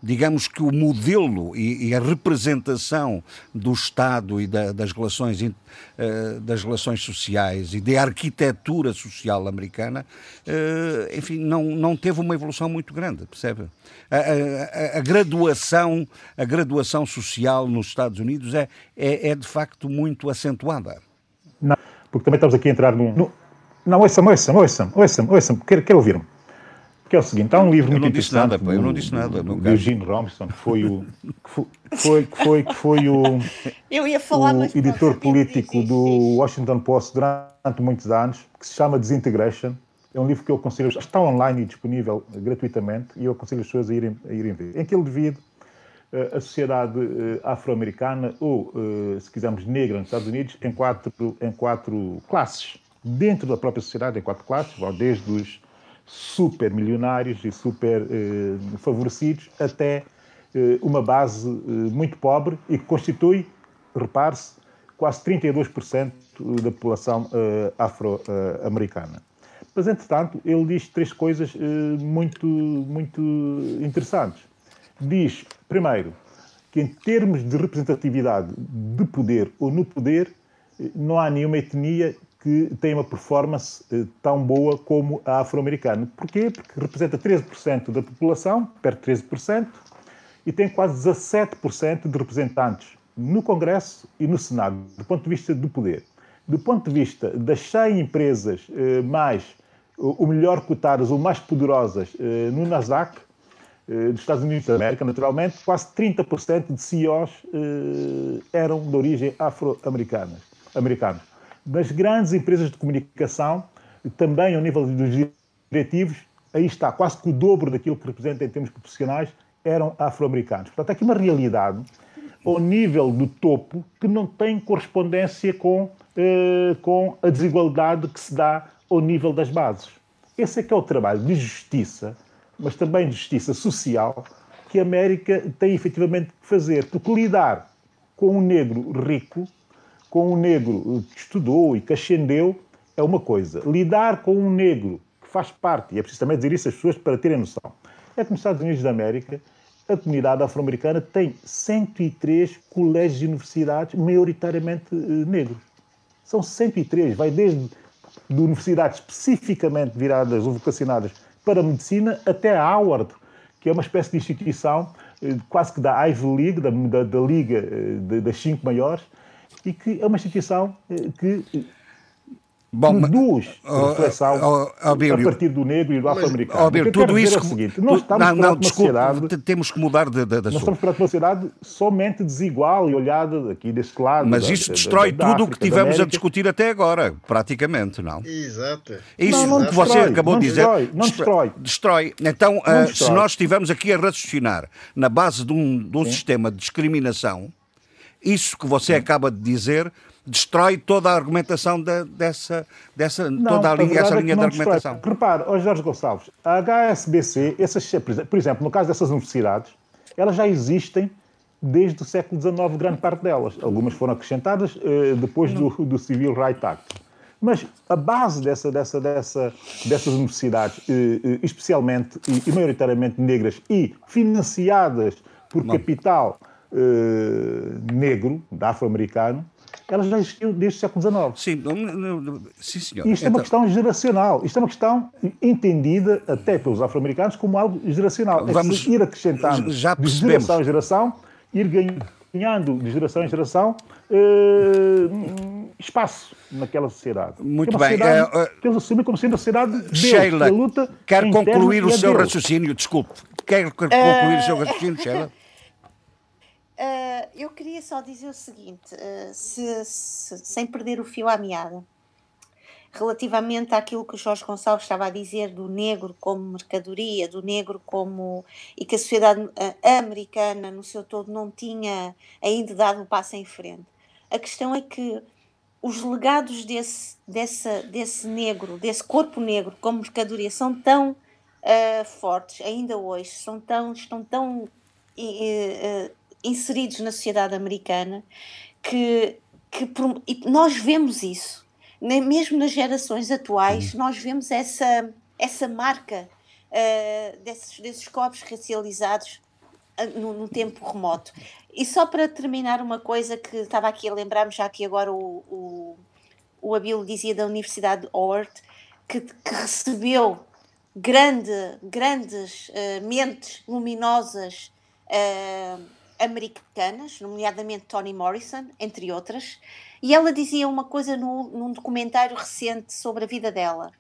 [SPEAKER 2] digamos que o modelo e, e, a representação do Estado e da, das, relações, uh, das relações sociais e da arquitetura social americana, uh, enfim, não, não teve uma evolução muito grande, percebe? A, a, a, graduação, a graduação social nos Estados Unidos é, é, é de facto muito acentuada.
[SPEAKER 6] Não, porque também estamos aqui a entrar num... No... Não, ouçam, ouçam, ouçam, ouçam, ouçam, quero, quero ouvir-me que é o seguinte, há um livro
[SPEAKER 2] eu
[SPEAKER 6] muito interessante
[SPEAKER 2] nada, eu não disse nada,
[SPEAKER 6] do, do Eugene Robinson, que foi o que foi, que foi, que foi o,
[SPEAKER 3] eu ia falar,
[SPEAKER 6] o editor político do Washington Post durante muitos anos, que se chama Disintegration. É um livro que eu aconselho, está online e disponível gratuitamente, e eu aconselho as pessoas a irem, a irem ver. Em que ele divide uh, a sociedade uh, afro-americana, ou, uh, se quisermos, negra nos Estados Unidos, em quatro, em quatro classes. Dentro da própria sociedade, em quatro classes, desde os super milionários e super eh, favorecidos até eh, uma base eh, muito pobre e que constitui, repare-se, quase 32% da população eh, afro-americana. Mas, entretanto, ele diz três coisas eh, muito, muito interessantes. Diz, primeiro, que em termos de representatividade de poder ou no poder, eh, não há nenhuma etnia que tem uma performance eh, tão boa como a afro-americana. Porquê? Porque representa 13% da população, perto de 13%, e tem quase 17% de representantes no Congresso e no Senado, do ponto de vista do poder. Do ponto de vista das 100 empresas eh, mais, o melhor cotadas ou mais poderosas eh, no Nasdaq, dos Estados Unidos da América, naturalmente, quase 30% de CEOs eram de origem afro-americana. Das grandes empresas de comunicação, também ao nível dos diretivos, aí está, quase que o dobro daquilo que representa em termos profissionais eram afro-americanos. Portanto, há aqui uma realidade ao nível do topo que não tem correspondência com, eh, com a desigualdade que se dá ao nível das bases. Esse é que é o trabalho de justiça, mas também de justiça social, que a América tem efetivamente que fazer. Porque lidar com um negro rico com um negro que estudou e que ascendeu é uma coisa. Lidar com um negro que faz parte, e é preciso também dizer isso às pessoas para terem noção, é que nos Estados Unidos da América a comunidade afro-americana tem 103 colégios e universidades maioritariamente eh, negros. São 103, vai desde de universidades especificamente viradas ou vocacionadas para a medicina até a Howard, que é uma espécie de instituição eh, quase que da Ivy League, da, da, da liga eh, das cinco maiores, e que é uma instituição eh, que Bom, produz oh, reflexão oh, oh, a partir do negro e do afro-americano.
[SPEAKER 2] Oh, tudo isso é o seguinte, nós estamos não, não, desculpe, sociedade, temos que mudar de, de, de
[SPEAKER 6] Nós estamos perante uma sociedade somente desigual e olhada aqui deste lado.
[SPEAKER 2] Mas da, isso destrói da, da, tudo o que tivemos a discutir até agora, praticamente, não?
[SPEAKER 4] Exato.
[SPEAKER 2] Isso
[SPEAKER 6] não,
[SPEAKER 2] não que você acabou
[SPEAKER 6] de
[SPEAKER 2] dizer.
[SPEAKER 6] Destrói, não destrói.
[SPEAKER 2] Destrói. Então, uh, destrói. se nós estivermos aqui a raciocinar na base de um, de um sistema de discriminação, isso que você Sim. acaba de dizer destrói toda a argumentação de, dessa, dessa não, toda a linha, essa é linha de argumentação.
[SPEAKER 6] Destrói. Repare, oh Jorge Gonçalves, a HSBC, essas, por exemplo, no caso dessas universidades, elas já existem desde o século XIX, grande parte delas. Algumas foram acrescentadas eh, depois do, do Civil Rights Act. Mas a base dessa, dessa, dessa, dessas universidades, eh, eh, especialmente e, e, maioritariamente negras e financiadas por Não. capital eh, negro, afro-americano, elas já existiam desde o século XIX.
[SPEAKER 2] Sim, sim senhor.
[SPEAKER 6] Isto então... é uma então- questão geracional. Isto é uma questão entendida até pelos afro-americanos como algo geracional. É Vamos ir acrescentando já de geração em geração, ir ganhando de geração em geração uh, espaço naquela sociedade.
[SPEAKER 2] Muito é bem. Sociedade
[SPEAKER 6] uh, que eles assumem como sendo a sociedade deles,
[SPEAKER 2] Sheila,
[SPEAKER 6] luta
[SPEAKER 2] quer concluir o seu raciocínio, desculpe. Quer concluir uh... o seu raciocínio, Sheila?
[SPEAKER 3] Uh, eu queria só dizer o seguinte, uh, se, se, sem perder o fio à meada, relativamente àquilo que o Jorge Gonçalves estava a dizer do negro como mercadoria, do negro como. e que a sociedade uh, americana no seu todo não tinha ainda dado um passo em frente. A questão é que os legados desse, desse, desse negro, desse corpo negro como mercadoria são tão fortes ainda hoje, são tão, estão tão inseridos na sociedade americana que, que nós vemos isso. Mesmo nas gerações atuais, nós vemos essa, essa marca uh, desses, desses corpos racializados uh, no, no, tempo remoto. E só para terminar, uma coisa que estava aqui a lembrar-me, já que agora o, o, o Abilo dizia da Universidade de Howard, que, que recebeu grande, grandes uh, mentes luminosas americanas, nomeadamente Toni Morrison, entre outras, e ela dizia uma coisa no, num documentário recente sobre a vida dela: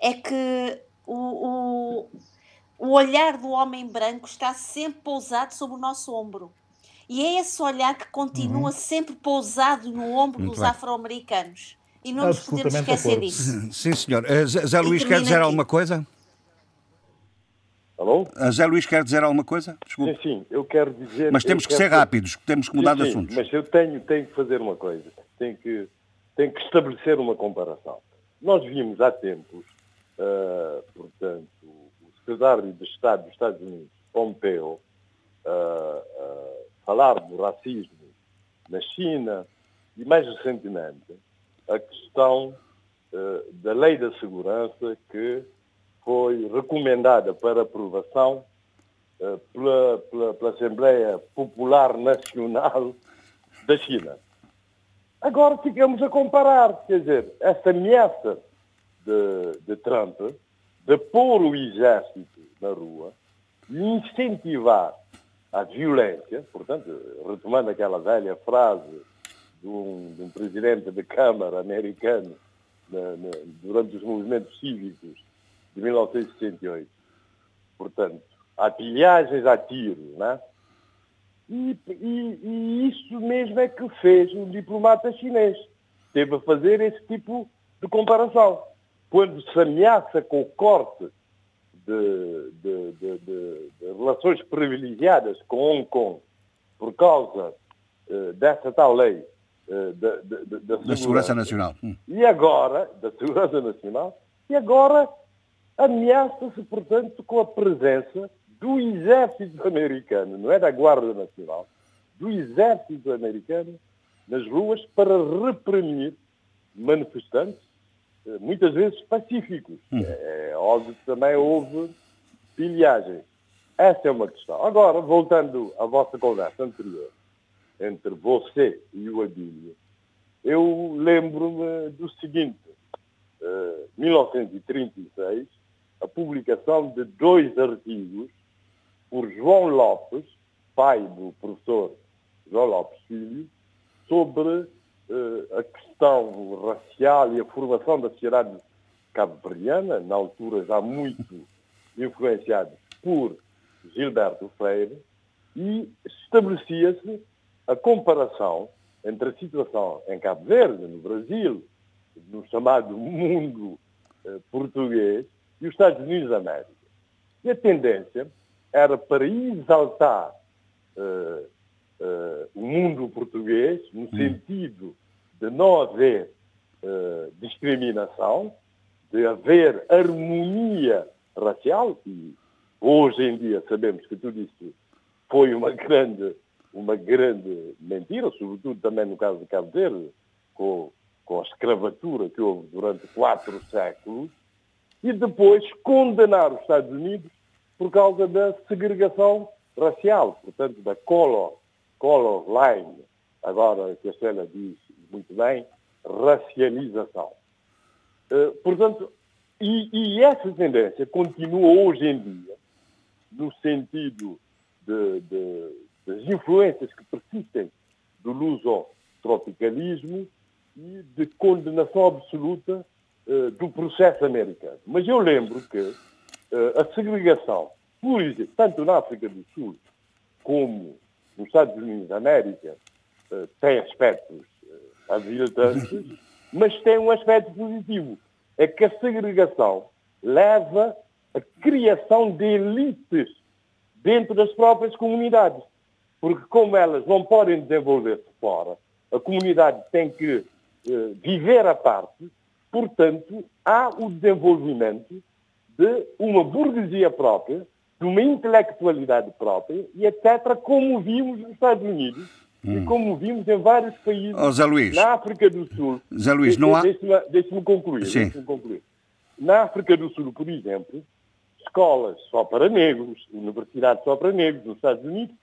[SPEAKER 3] é que o, o, o olhar do homem branco está sempre pousado sobre o nosso ombro. E é esse olhar que continua uhum. sempre pousado no ombro Muito dos afro-americanos. E não nos podemos esquecer disso.
[SPEAKER 2] Sim, senhor. Uh, Zé Luís, quer dizer aqui. alguma coisa?
[SPEAKER 7] Alô?
[SPEAKER 2] A Zé Luís quer dizer alguma coisa?
[SPEAKER 7] Desculpe. Sim, sim, eu quero dizer...
[SPEAKER 2] Mas temos que ser rápidos, temos que mudar sim, de assuntos.
[SPEAKER 7] Sim, mas eu tenho, tenho que fazer uma coisa, tenho que, tenho que estabelecer uma comparação. Nós vimos há tempos, uh, portanto, o secretário de Estado dos Estados Unidos, Pompeo, uh, uh, falar do racismo na China e, mais recentemente, a questão da lei da segurança que foi recomendada para aprovação uh, pela, pela, pela, Assembleia Popular Nacional da China. Agora ficamos a comparar, quer dizer, essa ameaça de, de Trump de pôr o exército na rua e incentivar a violência, portanto, retomando aquela velha frase de um, de um presidente de Câmara americano na, na, durante os movimentos cívicos de 1968. Portanto, há pilhagens a tiro, né? E, e, e, isso mesmo é que fez o diplomata chinês. Teve a fazer esse tipo de comparação. Quando se ameaça com o corte de, de, de, de relações privilegiadas com Hong Kong por causa uh, dessa tal lei uh, da, da,
[SPEAKER 2] da, segurança nacional.
[SPEAKER 7] Hum. E agora, da segurança nacional, e agora ameaça-se, portanto, com a presença do exército americano, não é da Guarda Nacional, do exército americano nas ruas para reprimir manifestantes, eh, muitas vezes pacíficos. Hum. É, é óbvio que também houve pilhagem. Essa é uma questão. Agora, voltando à vossa conversa anterior, entre você e o Abílio, eu lembro-me do seguinte, uh, 1936, a publicação de dois artigos por João Lopes, pai do professor João Lopes Filho, sobre a questão racial e a formação da sociedade cabo-verdiana, na altura já muito influenciado por Gilberto Freire, e estabelecia-se a comparação entre a situação em Cabo Verde, no Brasil, no chamado mundo eh, português, e os Estados Unidos da América. E a tendência era para exaltar eh, eh, o mundo português, no hum. sentido de não haver eh, discriminação, de haver harmonia racial, e hoje em dia sabemos que tudo isso foi uma grande, uma grande mentira, sobretudo também no caso de Cabo Verde, com, com a escravatura que houve durante quatro séculos, e depois condenar os Estados Unidos por causa da segregação racial, portanto, da color, color line, agora que a Célia diz muito bem, racialização. Uh, portanto, e, e, essa tendência continua hoje em dia, no sentido de, de, das influências que persistem do luso-tropicalismo e de condenação absoluta uh, do processo americano. Mas eu lembro que uh, a segregação, por exemplo, tanto na África do Sul como nos Estados Unidos da América, uh, tem aspectos aviltantes, mas tem um aspecto positivo. É que a segregação leva à criação de elites dentro das próprias comunidades. Porque como elas não podem desenvolver-se fora, a comunidade tem que viver à parte, portanto, há o desenvolvimento de uma burguesia própria, de uma intelectualidade própria, e etc., como vimos nos Estados Unidos hum. e como vimos em vários países
[SPEAKER 2] oh,
[SPEAKER 7] na África do Sul.
[SPEAKER 2] Zé Luís, não há...
[SPEAKER 7] Deixe-me deixe concluir, deixe concluir. Na África do Sul, por exemplo, escolas só para negros, universidades só para negros nos Estados Unidos,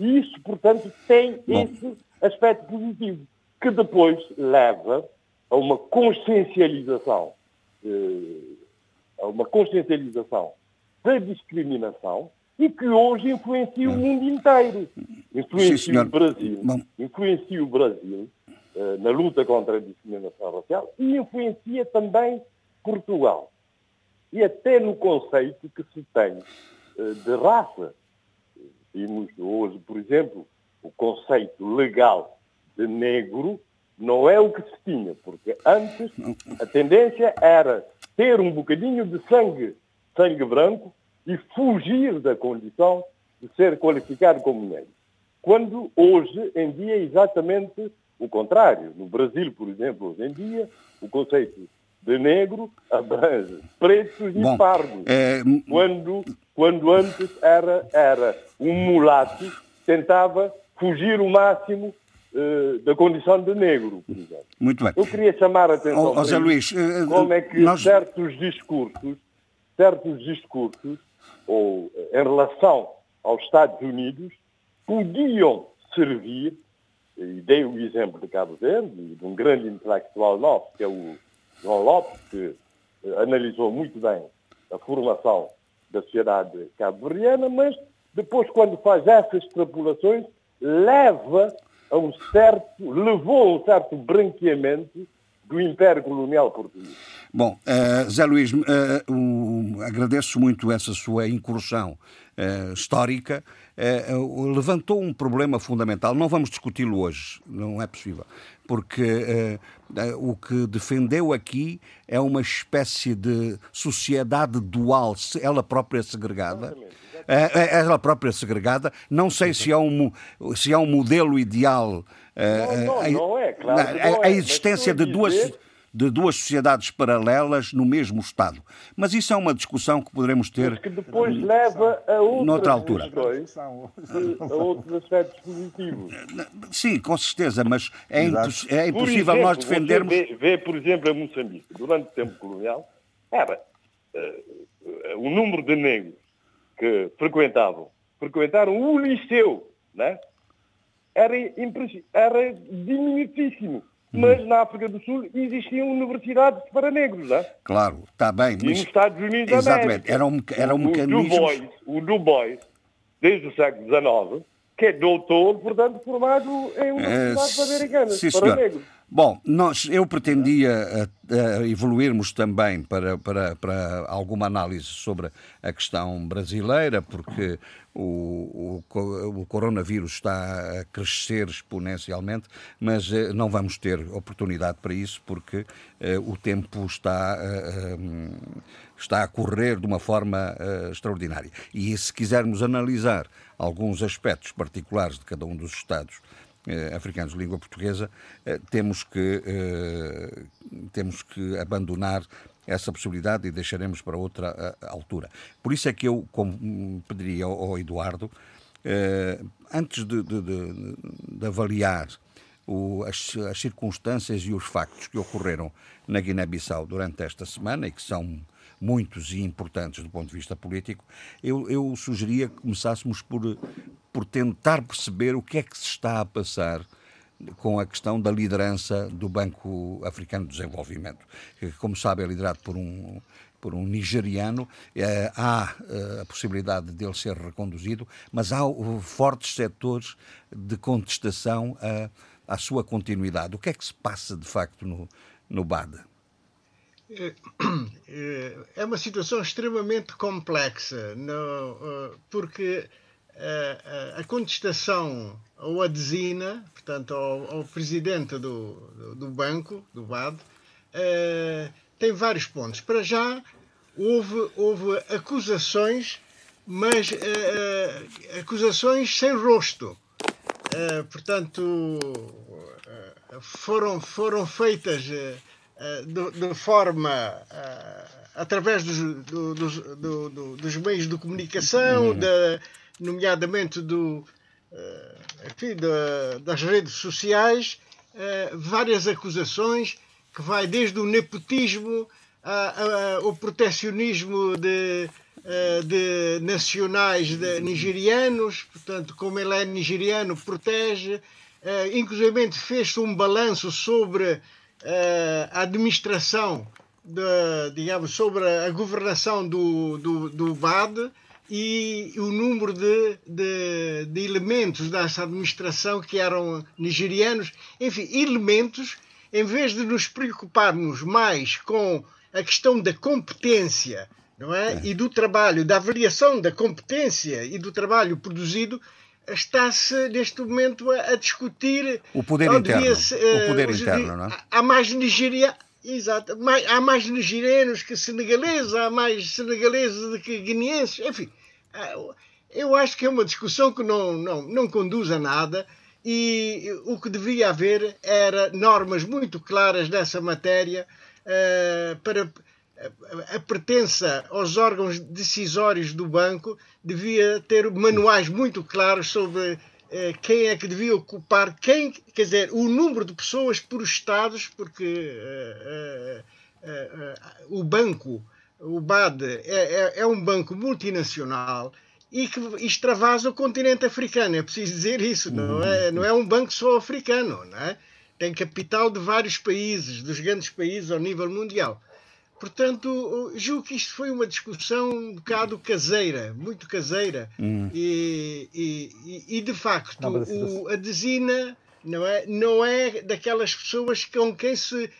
[SPEAKER 7] e isso, portanto, tem Bom. esse aspecto positivo, que depois leva a uma consciencialização, eh, a uma consciencialização da discriminação e que hoje influencia o mundo inteiro. Influencia Sim, o Brasil, Bom. influencia o Brasil uh, na luta contra a discriminação racial e influencia também Portugal e até no conceito que se tem eh, de raça. Vimos hoje, por exemplo, o conceito legal de negro não é o que se tinha, porque antes a tendência era ter um bocadinho de sangue, sangue branco, e fugir da condição de ser qualificado como negro. Quando hoje em dia é exatamente o contrário. No Brasil, por exemplo, hoje em dia, o conceito de negro abrange pretos Bom, e pardos. É... Quando, quando antes era, era um mulato tentava fugir o máximo uh, da condição de negro, por exemplo.
[SPEAKER 2] Muito bem.
[SPEAKER 7] Eu queria chamar a atenção
[SPEAKER 2] oh, oh, Zé Luís, uh,
[SPEAKER 7] como é que nós... certos discursos, certos discursos, ou em relação aos Estados Unidos, podiam servir, e dei o exemplo de Cabo Verde, de um grande intelectual nosso, que é o João Lopes, que analisou muito bem a formação da sociedade cabo-verdiana, mas depois, quando faz essas extrapolações, leva a um certo, levou a um certo branqueamento do Império Colonial Português.
[SPEAKER 2] Bom, uh, Zé Luís, uh, um, agradeço muito essa sua incursão uh, histórica. levantou um problema fundamental. Não vamos discuti-lo hoje, não é possível, porque o que defendeu aqui é uma espécie de sociedade dual, ela própria segregada. Ela própria segregada. Não sei se há um, se há um modelo ideal.
[SPEAKER 7] Não, não, não é, claro.
[SPEAKER 2] A, a é, existência de duas de duas sociedades paralelas no mesmo Estado. Mas isso é uma discussão que poderemos ter. Mas
[SPEAKER 7] que depois leva a
[SPEAKER 2] noutra altura.
[SPEAKER 7] A outros aspectos positivos.
[SPEAKER 2] Sim, com certeza, mas é, imposs é impossível exemplo, nós defendermos.
[SPEAKER 7] Vê, vê, por exemplo, a Moçambique, durante o tempo colonial, era uh, o número de negros que frequentavam, frequentaram o liceu, né? era, era diminutíssimo mas na África do Sul existiam universidades para negros, não é?
[SPEAKER 2] Claro, está bem.
[SPEAKER 7] Mas... E nos Estados Unidos América.
[SPEAKER 2] Era um, era um mecanismo...
[SPEAKER 7] Du Bois, o Du Bois, desde o século XIX, que é doutor, portanto, formado em universidades é, americanas, sim, para negros.
[SPEAKER 2] Bom, nós, eu pretendia uh, uh, evoluirmos também para, para, para alguma análise sobre a questão brasileira, porque o, o, o, coronavírus está a crescer exponencialmente, mas uh, não vamos ter oportunidade para isso, porque o tempo está, está a correr de uma forma extraordinária. E se quisermos analisar alguns aspectos particulares de cada um dos Estados africanos de língua portuguesa, eh, temos que, eh, temos que abandonar essa possibilidade e deixaremos para outra altura. Por isso é que eu como, pediria ao, Eduardo, antes de, de, de, de avaliar o, as, as, circunstâncias e os factos que ocorreram na Guiné-Bissau durante esta semana e que são muitos e importantes do ponto de vista político, eu, eu sugeria que começássemos por, por tentar perceber o que é que se está a passar com a questão da liderança do Banco Africano de Desenvolvimento, que, como sabe, é liderado por um, por um nigeriano. Eh, há eh, a possibilidade dele ser reconduzido, mas há fortes setores de contestação à sua continuidade. O que é que se passa, de facto, no, no BAD?
[SPEAKER 4] É, é uma situação extremamente complexa, porque a contestação ao Adesina, portanto ao, ao presidente do, do, banco, do BAD, eh, tem vários pontos. Para já houve, houve acusações, mas eh, eh, acusações sem rosto. portanto, foram, foram feitas de, de, forma através dos, dos, dos, meios de comunicação, uhum. da nomeadamente do, eh, enfim, da, das redes sociais, eh, várias acusações que vai desde o nepotismo ao protecionismo de, eh, de nacionais de nigerianos, portanto, como ele é nigeriano, protege. Inclusive fez-se um balanço sobre a administração, de, digamos, sobre a governação do, do, do BAD, e o número de, de, de, elementos dessa administração que eram nigerianos, enfim, elementos, em vez de nos preocuparmos mais com a questão da competência não é? é. e do trabalho, da avaliação da competência e do trabalho produzido, está-se neste momento a, a, discutir
[SPEAKER 2] o poder interno. Se, o poder uh, interno, não é?
[SPEAKER 4] Há mais Nigeria, Exato. Há mais nigerianos que senegaleses, há mais senegaleses do que guineenses, enfim. Ah, eu acho que é uma discussão que não, não, não conduz a nada e o que devia haver era normas muito claras nessa matéria uh, para a pertença aos órgãos decisórios do banco devia ter manuais muito claros sobre uh, quem é que devia ocupar quem, quer dizer, o número de pessoas por estados, porque uh, o banco o BAD é, é, é, um banco multinacional e que extravasa o continente africano. É preciso dizer isso, não é, não é um banco só africano, não é? Tem capital de vários países, dos grandes países ao nível mundial. Portanto, julgo que isto foi uma discussão um bocado caseira, muito caseira. Hum. E, e, e, de facto, não, o, a Desina não é, não é daquelas pessoas com quem se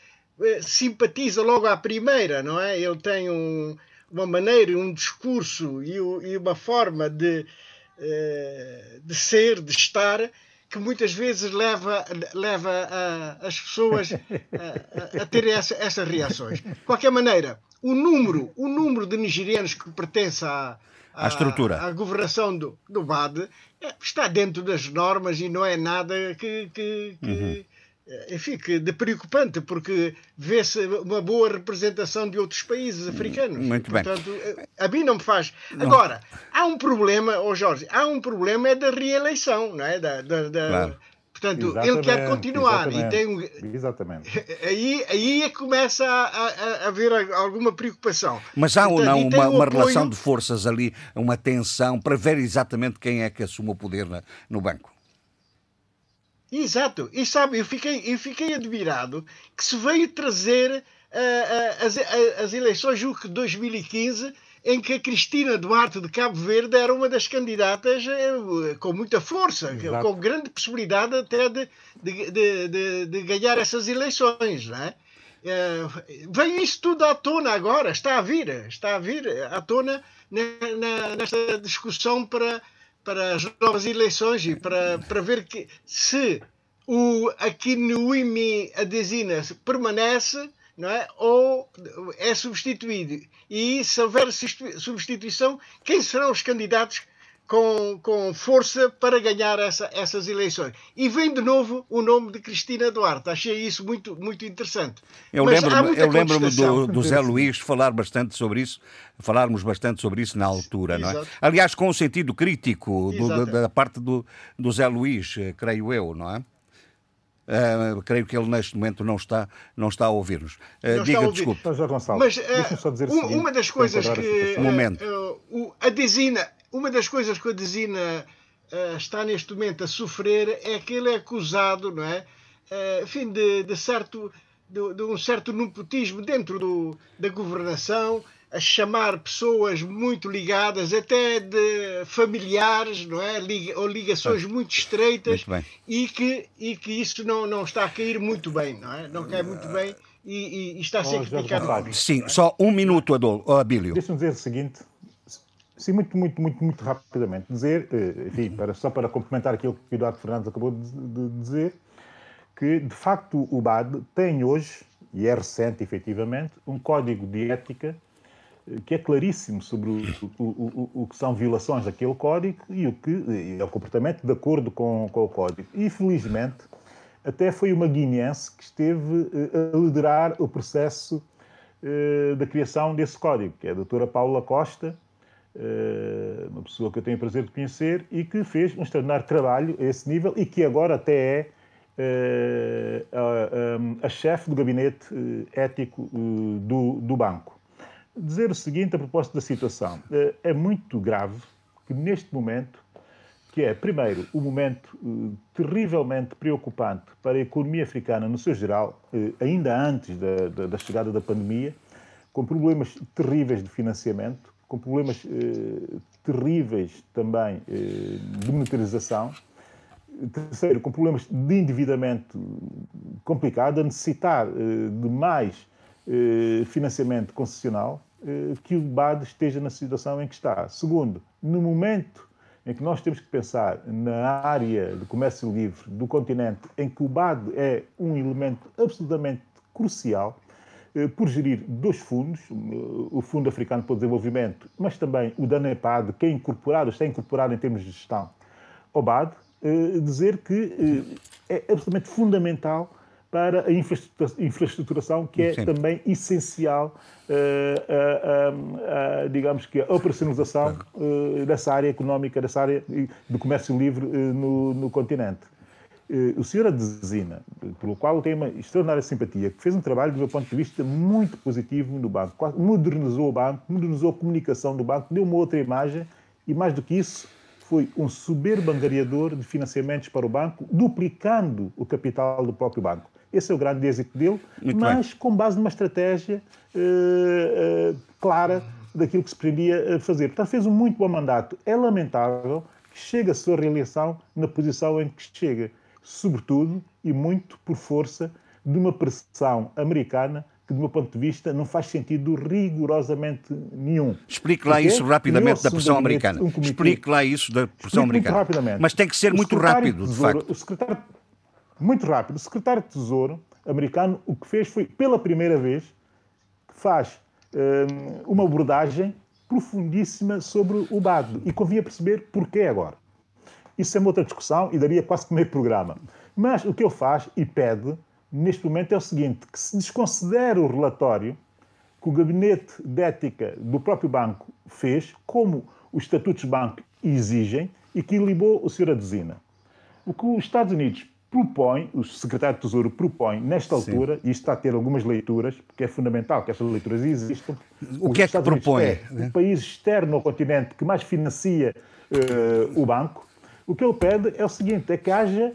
[SPEAKER 4] eh, simpatiza logo à primeira, não é? Ele tem um, uma maneira, um discurso e, e uma forma de, eh, de ser, de estar, que muitas vezes leva, leva a, as pessoas a, a, a terem essa, essas reações. De qualquer maneira, o número, o número de nigerianos que pertence à,
[SPEAKER 2] à, estrutura.
[SPEAKER 4] à governação do, do BAD eh, está dentro das normas e não é nada que, que, que, uhum. Eh, enfim, que de preocupante, porque vê-se uma boa representação de outros países africanos.
[SPEAKER 2] Muito
[SPEAKER 4] Portanto, bem. Eh, a mim não me faz. Não. Agora, há um problema, oh Jorge, há um problema é da reeleição, não é? Da, da, da... Claro. Portanto, exatamente, ele quer continuar
[SPEAKER 6] exatamente,
[SPEAKER 4] e tem um...
[SPEAKER 6] Exatamente.
[SPEAKER 4] Aí, aí é começa a, a, a haver alguma preocupação.
[SPEAKER 2] Mas há ou não uma, uma apoio... relação de forças ali, uma tensão para ver exatamente quem é que assume o poder na, no banco?
[SPEAKER 4] Exato. E sabe, eu fiquei, eu fiquei admirado que se veio trazer uh, uh, as, uh, as eleições, julgo que 2015, em que a Cristina Duarte de Cabo Verde era uma das candidatas com muita força, Exato. com grande possibilidade até de, de, de, de, ganhar essas eleições. Não é? É, veio isso tudo à tona agora, está a vir, está a vir à tona nesta discussão para, para as novas eleições e para, para ver que se o Akinuimi Adesina permanece não é? ou é substituído. E se houver substituição, quem serão os candidatos com, com força para ganhar essa, essas eleições. E vem de novo o nome de Cristina Duarte. Achei isso muito, muito interessante.
[SPEAKER 2] Eu lembro-me eu lembro do, do Zé Luís falar bastante sobre isso, falarmos bastante sobre isso na altura, não é? Aliás, com um sentido crítico do, da parte do, do Zé Luís, eh, creio eu, não é? Uh, creio que ele neste momento não está, não está a ouvir-nos. Uh, diga, ouvir. desculpe.
[SPEAKER 4] Mas uh, só dizer um, uma das coisas que uh, a Desina, uma das coisas que a Desina está neste momento a sofrer é que ele é acusado, não é? enfim, de, de certo, de, de, um certo nepotismo dentro do, da governação, a chamar pessoas muito ligadas, até de familiares, não é? ou ligações muito estreitas, muito e, que, e que isso não, não está a cair muito bem, não é? Não cai muito bem e, e está a ser criticado.
[SPEAKER 2] Sim, só um minuto, Adol, Abílio.
[SPEAKER 6] Deixa-me dizer o seguinte, sim, muito, muito, muito, muito rapidamente, dizer, eh, enfim, para, só para complementar aquilo que o Eduardo Fernandes acabou de, dizer, que de facto o BAD tem hoje, e é recente efetivamente, um código de ética que é claríssimo sobre o, o, o, o, que são violações daquele código e o que é o comportamento de acordo com, com o código. E, felizmente, até foi uma guineense que esteve eh, a liderar o processo da criação desse código, que é a doutora Paula Costa, uma pessoa que eu tenho o prazer de conhecer e que fez um extraordinário trabalho a esse nível e que agora até é uh, a, a, a chefe do gabinete ético do, do banco dizer o seguinte a propósito da situação. Eh, é muito grave que neste momento, que é, primeiro, um momento eh, terrivelmente preocupante para a economia africana no seu geral, eh, ainda antes da, da, da chegada da pandemia, com problemas terríveis de financiamento, com problemas terríveis também de monetarização, terceiro, com problemas de endividamento complicado, a necessitar de mais eh, financiamento concessional, eh, que o BAD esteja na situação em que está. Segundo, no momento em que nós temos que pensar na área de comércio livre do continente, em que o BAD é um elemento absolutamente crucial, eh, por gerir dois fundos, o Fundo Africano para o Desenvolvimento, mas também o DANEPAD, que é incorporado, está incorporado em termos de gestão ao BAD, dizer que é absolutamente fundamental para a infraestruturação, que é Sim. também essencial, uh, uh, uh, digamos que a operacionalização eh, dessa área económica, dessa área do comércio livre eh, no, no, continente. Eh, o senhor Adesina, pelo qual eu tenho uma extraordinária simpatia, que fez um trabalho, do meu ponto de vista, muito positivo no banco, modernizou o banco, modernizou a comunicação do banco, deu uma outra imagem e, mais do que isso, foi um soberbo angariador de financiamentos para o banco, duplicando o capital do próprio banco. Esse é o grande êxito dele, Muito mas bem. com base numa estratégia uh, uh, clara daquilo que se pretendia fazer. Portanto, fez um muito bom mandato. É lamentável que chegue a sua reeleição na posição em que chega, sobretudo e muito por força de uma pressão americana que, do meu ponto de vista, não faz sentido rigorosamente nenhum.
[SPEAKER 2] Explique lá isso rapidamente da pressão americana. Um Explique lá isso da pressão americana. Rapidamente. Mas tem que ser muito rápido, de, facto.
[SPEAKER 6] O secretário muito rápido. O secretário de Tesouro americano o que fez foi, pela primeira vez, faz um, uma abordagem profundíssima sobre o BAD. E convinha perceber porquê agora. Isso é uma outra discussão e daria quase que meio programa. Mas o que ele faz e pede, neste momento, é o seguinte: que se desconsidere o relatório que o gabinete de ética do próprio banco fez, como os estatutos do banco exigem, e que libou o Sr. Adesina. O que os Estados Unidos propõe, o secretário de Tesouro propõe, nesta altura, Sim. e isto está a ter algumas leituras, porque é fundamental que estas leituras existam.
[SPEAKER 2] O que é que propõe? É
[SPEAKER 6] o país externo ao continente que mais financia uh, o banco. O que ele pede é o seguinte: é que haja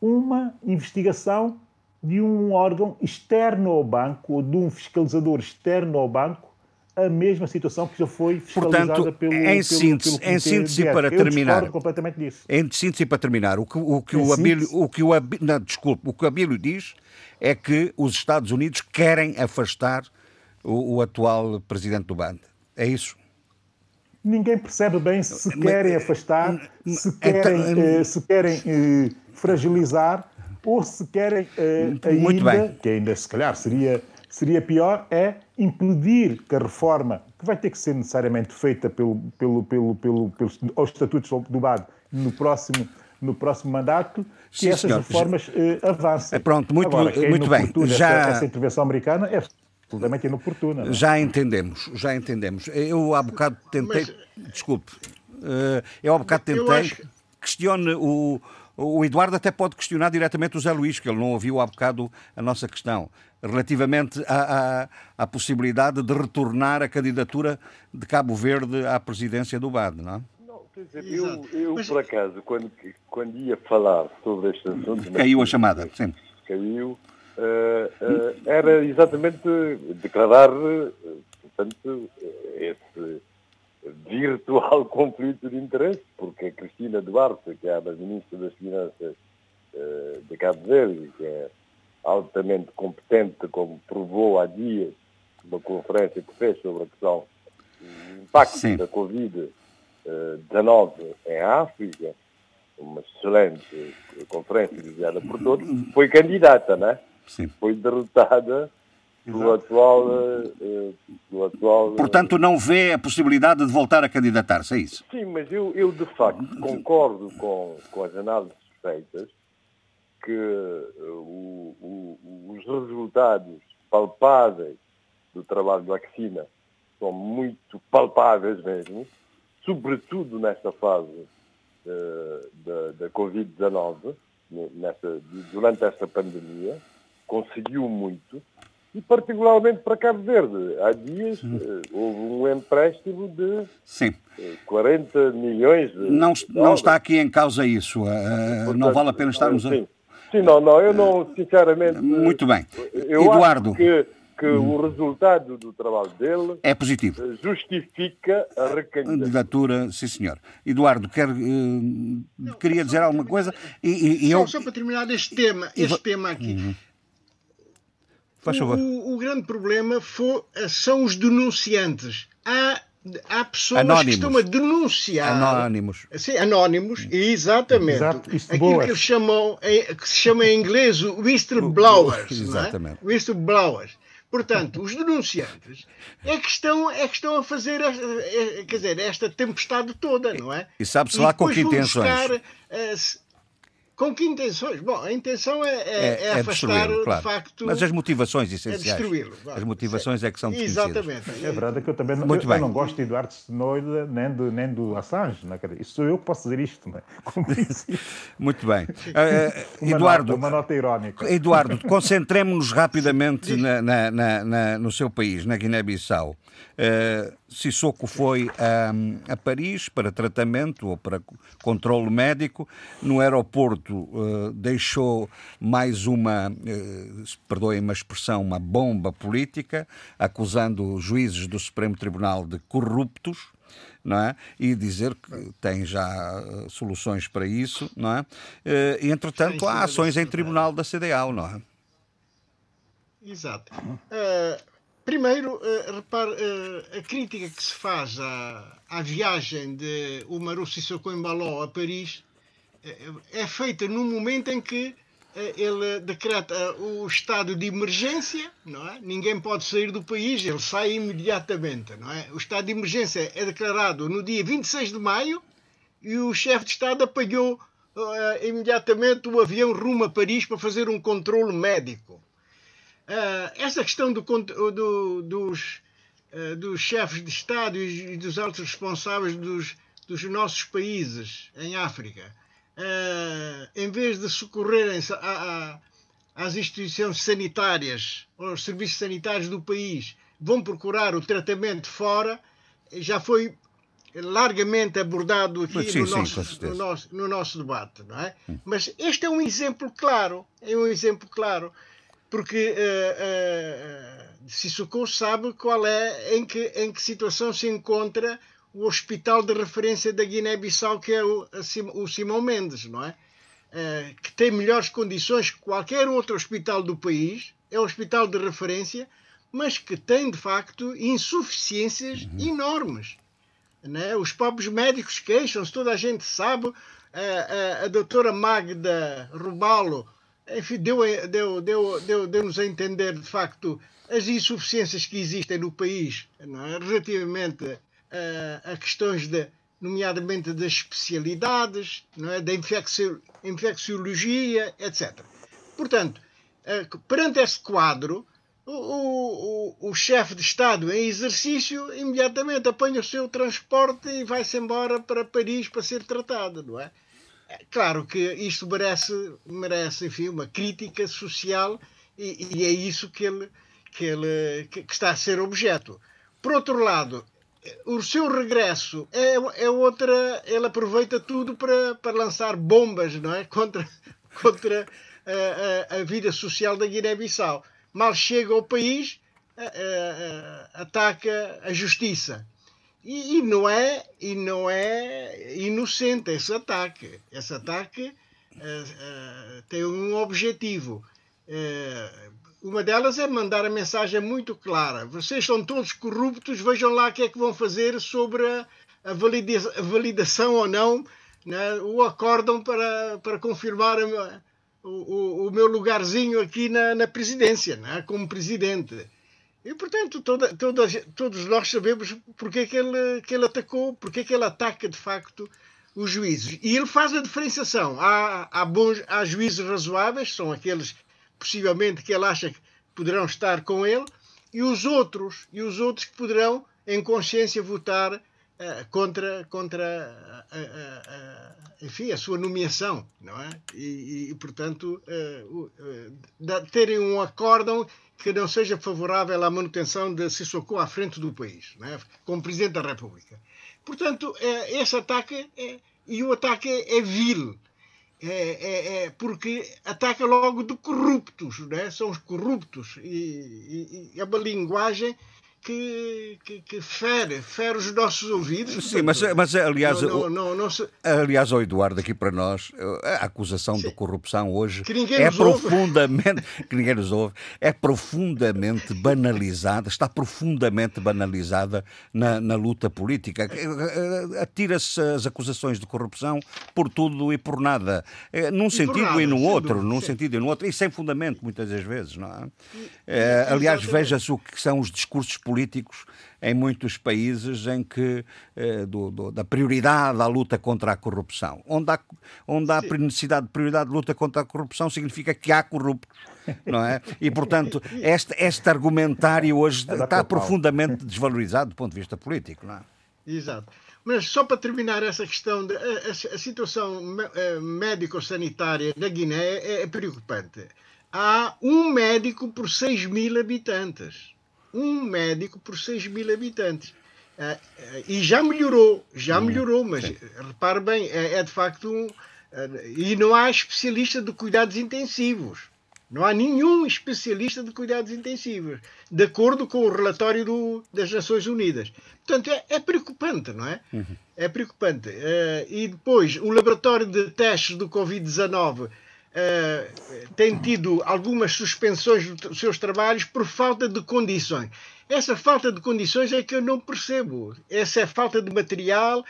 [SPEAKER 6] uma investigação de um órgão externo ao banco, ou de um fiscalizador externo ao banco, a mesma situação que já foi fiscalizada
[SPEAKER 2] Portanto,
[SPEAKER 6] pelo,
[SPEAKER 2] em síntese,
[SPEAKER 6] pelo,
[SPEAKER 2] em síntese para Eu terminar,
[SPEAKER 6] completamente disso.
[SPEAKER 2] Em síntese para terminar, o que o que o Abílio, o que o Abílio, não, desculpe, o que o Abílio diz é que os Estados Unidos querem afastar o, o atual presidente do BAN. É isso?
[SPEAKER 6] Ninguém percebe bem se querem afastar, se então, querem, então, se querem eh, fragilizar ou se querem eh, ainda, que ainda se calhar seria seria pior é impedir que a reforma, que vai ter que ser necessariamente feita pelo, pelo, pelo, pelo, pelos aos estatutos do BAD no próximo, no próximo mandato, que Sim, essas senhor. reformas eh, avancem.
[SPEAKER 2] Pronto, muito, Agora, muito bem.
[SPEAKER 6] Já... Essa, essa intervenção americana é absolutamente inoportuna.
[SPEAKER 2] É? Já entendemos, já entendemos. Eu há bocado tentei... Mas... Desculpe. Eh, eu há bocado tentei... Acho... Questione o... O Eduardo até pode questionar diretamente o Zé Luís, que ele não ouviu há bocado a nossa questão relativamente à, à, à, possibilidade de retornar a candidatura de Cabo Verde à presidência do BAD, não é?
[SPEAKER 7] Dizer, eu, eu Mas... por acaso, quando, quando ia falar sobre este assunto...
[SPEAKER 2] Caiu a chamada, sim.
[SPEAKER 7] Caiu. Uh, uh, era exatamente declarar, uh, portanto, esse virtual conflito de interesse, porque a Cristina Duarte, que é a ministra das Finanças de Cabo Verde, que é altamente competente, como provou há dias uma conferência que fez sobre a questão do impacto Sim. da Covid-19 em África, uma excelente conferência desejada por todos, foi candidata, né? Sim. Foi derrotada pelo atual, uh, pelo atual...
[SPEAKER 2] Portanto, não vê a possibilidade de voltar a candidatar-se, é isso?
[SPEAKER 7] Sim, mas eu, eu de facto concordo com, com as análises feitas que o, o, os resultados palpáveis do trabalho da vacina são muito palpáveis mesmo, sobretudo nesta fase uh, da, da Covid-19, durante esta pandemia, conseguiu muito, e particularmente para Cabo Verde. Há dias uh, houve um empréstimo de Sim. 40 milhões de
[SPEAKER 2] não, não está aqui em causa isso. Uh, Portanto, não vale a pena estarmos a...
[SPEAKER 7] Sim, não, não, eu não, sinceramente.
[SPEAKER 2] Muito bem. Eduardo.
[SPEAKER 7] que, que hum. o resultado do trabalho dele
[SPEAKER 2] é positivo.
[SPEAKER 7] Justifica a recandidatura.
[SPEAKER 2] Sim, senhor. Eduardo, quer, uh, queria dizer alguma coisa?
[SPEAKER 4] E, e eu... Só para terminar este tema, este tema aqui. Uhum. Faz favor. O, o, grande problema foi, são os denunciantes. Há há pessoas anónimos. que estão a denunciar.
[SPEAKER 2] Anónimos.
[SPEAKER 4] Sim, anónimos, exatamente. Exato, Aquilo que, eles chamam, que se chama em inglês o whistleblowers. Exatamente. É? Whistleblowers. Portanto, os denunciantes é que estão, é que estão a fazer esta, é, quer dizer, esta tempestade toda, não é?
[SPEAKER 2] E sabe-se lá com que intenções. Buscar, uh,
[SPEAKER 4] com que intenções? Bom, a intenção é, é, é, é afastar, claro. de facto...
[SPEAKER 2] Mas as motivações essenciais. É destruí-lo. As motivações é que são desconhecidas.
[SPEAKER 6] Exatamente. É verdade que eu também não, Muito eu, bem. Eu não gosto de Eduardo Snowden nem do, nem do Assange. Não é? Isso sou eu que posso dizer isto. Não é?
[SPEAKER 2] Muito bem. Uh, uma Eduardo...
[SPEAKER 6] Nota, uma nota irónica.
[SPEAKER 2] Eduardo, concentremos-nos rapidamente na, na, na, no seu país, na Guiné-Bissau. Uh, Sissoko foi a, a, Paris para tratamento ou para controle médico. No aeroporto uh, deixou mais uma, uh, perdoem-me a expressão, uma bomba política, acusando juízes do Supremo Tribunal de corruptos. Não é? E dizer que tem já soluções para isso, não é? E, entretanto, há ações em tribunal da CDAO, não é?
[SPEAKER 4] Exato. Uh Primeiro, uh, repare, uh, a crítica que se faz à, à viagem de Umaru Sissoko Embaló a Paris uh, é feita num momento em que ele decreta o estado de emergência, não é? Ninguém pode sair do país, ele sai imediatamente, não é? O estado de emergência é declarado no dia 26 de maio e o chefe de Estado apanhou imediatamente o avião rumo a Paris para fazer um controle médico. Uh, essa questão do, do, dos, uh, dos chefes de Estado e dos altos responsáveis dos, dos nossos países em África, uh, em vez de socorrerem-se às instituições sanitárias, aos serviços sanitários do país, vão procurar o tratamento fora, já foi largamente abordado aqui sim, no, nosso, sim, no, nosso, no, nosso, debate, não é? Hum. Mas este é um exemplo claro, é um exemplo claro porque uh, uh, Sissoko sabe qual é, em que, em que situação se encontra o hospital de referência da Guiné-Bissau, que é o, o Simão Mendes, não é? Uh, que tem melhores condições que qualquer outro hospital do país, é o hospital de referência, mas que tem de facto insuficiências uhum. enormes. Né? Os próprios médicos queixam-se, toda a gente sabe. A, a, a doutora Magda Rubalo enfim, deu, deu, deu, deu, deu-nos a entender de facto as insuficiências que existem no país é? relativamente a, a, questões de, nomeadamente das especialidades, não é? da infecciologia, etc. Portanto, perante esse quadro, o, o, o chefe de Estado em exercício imediatamente apanha o seu transporte e vai-se embora para Paris para ser tratado, não é? É claro que isto merece, merece enfim, uma crítica social e, e é isso que ele, que, ele que, que, está a ser objeto. Por outro lado, o seu regresso é, é outra. Ele aproveita tudo para, para lançar bombas não é? contra, contra a, a, a vida social da Guiné-Bissau mal chega ao país, ataca a justiça. E, e, não é, e não é inocente esse ataque. Esse ataque uh, uh, tem um objetivo. Uh, uma delas é mandar a mensagem muito clara: vocês são todos corruptos, vejam lá o que é que vão fazer sobre a, a, valida, a validação ou não, né, o acórdão para, para confirmar a, o, o, meu lugarzinho aqui na, na presidência, né? como presidente. E, portanto, toda, toda, todos nós sabemos porque é que ele, que ele atacou, porque é que ele ataca, de facto, os juízes. E ele faz a diferenciação. Há, há, bons, há juízes razoáveis, são aqueles, possivelmente, que ele acha que poderão estar com ele, e os outros, e os outros que poderão, em consciência, votar uh, contra, contra uh, uh, enfim, a sua nomeação, não é? E, e portanto, terem um acórdão que não seja favorável à manutenção de Sissoko à frente do país, é? como Presidente da República. Portanto, esse ataque, é, e o ataque é, é vil, é, é, é, porque ataca logo de corruptos, né? são os corruptos, e, e, é uma linguagem que, que, que, fere, fere os nossos ouvidos.
[SPEAKER 2] Sim, mas, mas aliás, não, não, não, se... aliás, ao Eduardo, aqui para nós, a acusação Sim. de corrupção hoje é profundamente, que ninguém nos ouve, é profundamente banalizada, está profundamente banalizada na, na luta política. Atira-se as acusações de corrupção por tudo e por nada, é, num e sentido nada, e no outro, num Sim. sentido e no outro, e sem fundamento muitas das vezes, não é? é aliás, veja-se o que são os discursos políticos em muitos países em que eh, do, do, da prioridade à luta contra a corrupção. Onde há, onde há necessidade de prioridade de luta contra a corrupção significa que há corruptos, não é? E, portanto, este, este argumentário hoje é está profundamente desvalorizado do ponto de vista político, não é?
[SPEAKER 4] Exato. Mas só para terminar essa questão, de, a, a situação eh, médico-sanitária na Guiné é, é preocupante. Há um médico por 6 mil habitantes um médico por 6 mil habitantes. Uh, uh, e já melhorou, já hum, melhorou, mas sim. repare bem, é, é de facto um. Uh, e não há especialista de cuidados intensivos. Não há nenhum especialista de cuidados intensivos, de acordo com o relatório do, das Nações Unidas. Portanto, é, é preocupante, não é? Uhum. É preocupante. e depois, o laboratório de testes do Covid-19 uh, tem tido algumas suspensões dos seus trabalhos por falta de condições. Essa falta de condições é que eu não percebo. Essa é falta de material.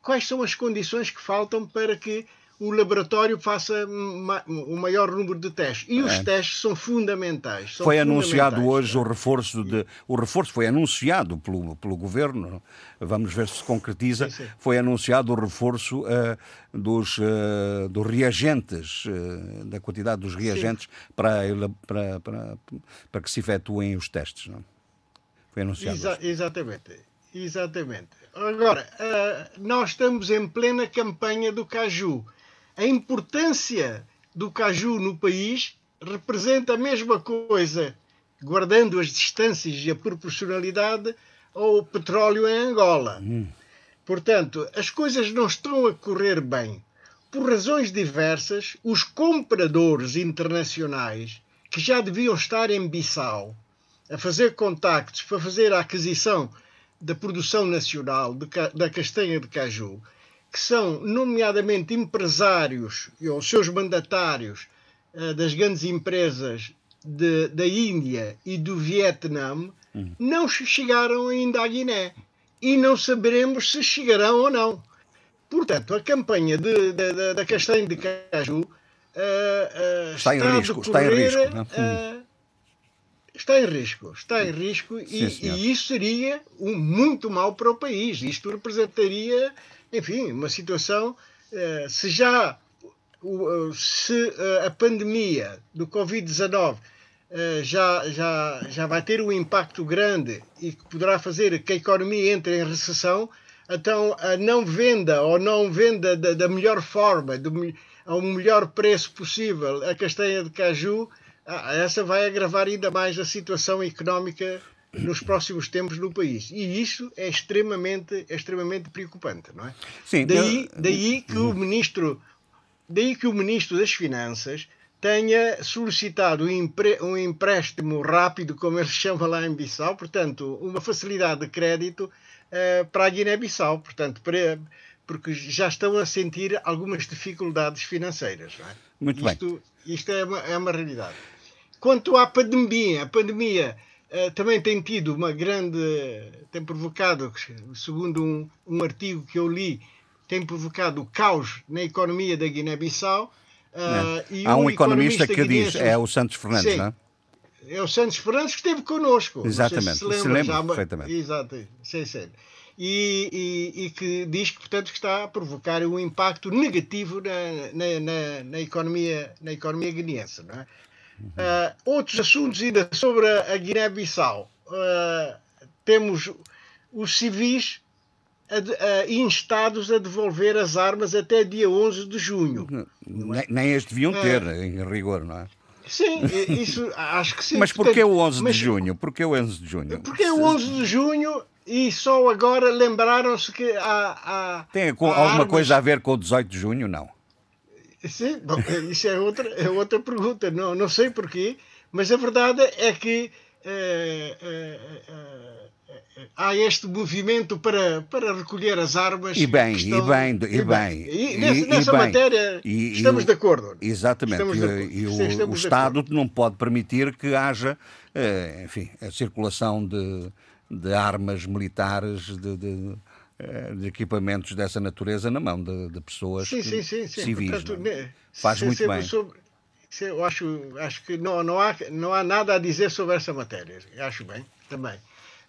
[SPEAKER 4] Quais são as condições que faltam para que o laboratório faça o maior número de testes. E os é. testes são fundamentais. São
[SPEAKER 2] foi fundamentais, anunciado hoje o reforço de. O reforço foi anunciado pelo, pelo governo, vamos ver se se concretiza. Sim, sim. Foi anunciado o reforço uh, dos, uh, dos reagentes, uh, da quantidade dos reagentes para, para, para, para que se efetuem os testes. Não? Foi anunciado. Exa
[SPEAKER 4] exatamente. Exatamente. Agora, nós estamos em plena campanha do caju a importância do caju no país representa a mesma coisa, guardando as distâncias e a proporcionalidade, ao petróleo em Angola. Hum. Portanto, as coisas não estão a correr bem. Por razões diversas, os compradores internacionais, que já deviam estar em Bissau, a fazer contactos para fazer a aquisição da produção nacional de, da castanha de caju, que são nomeadamente empresários ou seus mandatários uh, das grandes empresas de, da Índia e do Vietnã, uhum. não chegaram ainda à Guiné. E não saberemos se chegarão ou não. Portanto, a campanha de, de, de, da castanha de caju uh,
[SPEAKER 2] uh, está, em risco, está em risco. Uh,
[SPEAKER 4] está em risco, está em risco Sim, e, e, isso seria um, muito mal para o país. Isto representaria, enfim, uma situação, se já se a pandemia do Covid-19 já, já, já vai ter um impacto grande e que poderá fazer que a economia entre em recessão, então a não venda ou não venda da, da melhor forma, do, ao melhor preço possível, a castanha de caju, essa vai agravar ainda mais a situação económica nos próximos tempos no país. E isso é extremamente, é extremamente preocupante, não é? Sim, daí, eu... daí que o ministro, daí que o ministro das Finanças tenha solicitado um empréstimo rápido, como ele chama lá em Bissau, portanto, uma facilidade de crédito uh, para a Guiné-Bissau, portanto, para, porque já estão a sentir algumas dificuldades financeiras. É?
[SPEAKER 2] Muito
[SPEAKER 4] isto,
[SPEAKER 2] bem.
[SPEAKER 4] Isto é uma, é uma realidade. Quanto à pandemia, a pandemia uh, também tem tido uma grande. tem provocado, segundo um, um artigo que eu li, tem provocado caos na economia da Guiné-Bissau.
[SPEAKER 2] Uh, Há um, um economista, economista, que diz, é o Santos Fernandes, sim, não é?
[SPEAKER 4] É o Santos Fernandes que esteve connosco.
[SPEAKER 2] Exatamente, se, lembra, se lembra já, perfeitamente.
[SPEAKER 4] Exato, sim, sim. E, e, e, que diz que, portanto, que está a provocar um impacto negativo na, na, na, na economia, na economia guineense. Não é? Uh, outros assuntos ainda sobre a, Guiné-Bissau. Uh, temos os civis a, a, instados a devolver as armas até dia 11 de junho.
[SPEAKER 2] Nem, nem as deviam ter, uh, em rigor, não é?
[SPEAKER 4] Sim, isso acho que sim.
[SPEAKER 2] Mas porquê o 11 mas, de junho? Porquê o 11 de junho?
[SPEAKER 4] Porque o 11 de junho e só agora lembraram-se que há, há
[SPEAKER 2] Tem alguma armas... coisa a ver com o 18 de junho? Não.
[SPEAKER 4] Sim, bom, isso é outra, é outra pergunta. Não, não sei porquê, mas a verdade é que é, é, há este movimento para, para recolher as armas.
[SPEAKER 2] E bem, estão, e bem, e, bem.
[SPEAKER 4] E, nessa, nessa bem. matéria e, estamos de acordo.
[SPEAKER 2] Exatamente.
[SPEAKER 4] Estamos
[SPEAKER 2] e, o, o Estado não pode permitir que haja, enfim, a circulação de, de armas militares, de, de de equipamentos dessa natureza na mão de, de pessoas
[SPEAKER 4] sim, sim, sim, civis.
[SPEAKER 2] Portanto, né, Faz muito bem. Sobre,
[SPEAKER 4] eu acho, acho que não, não, há, não há nada a dizer sobre essa matéria. Acho bem, também.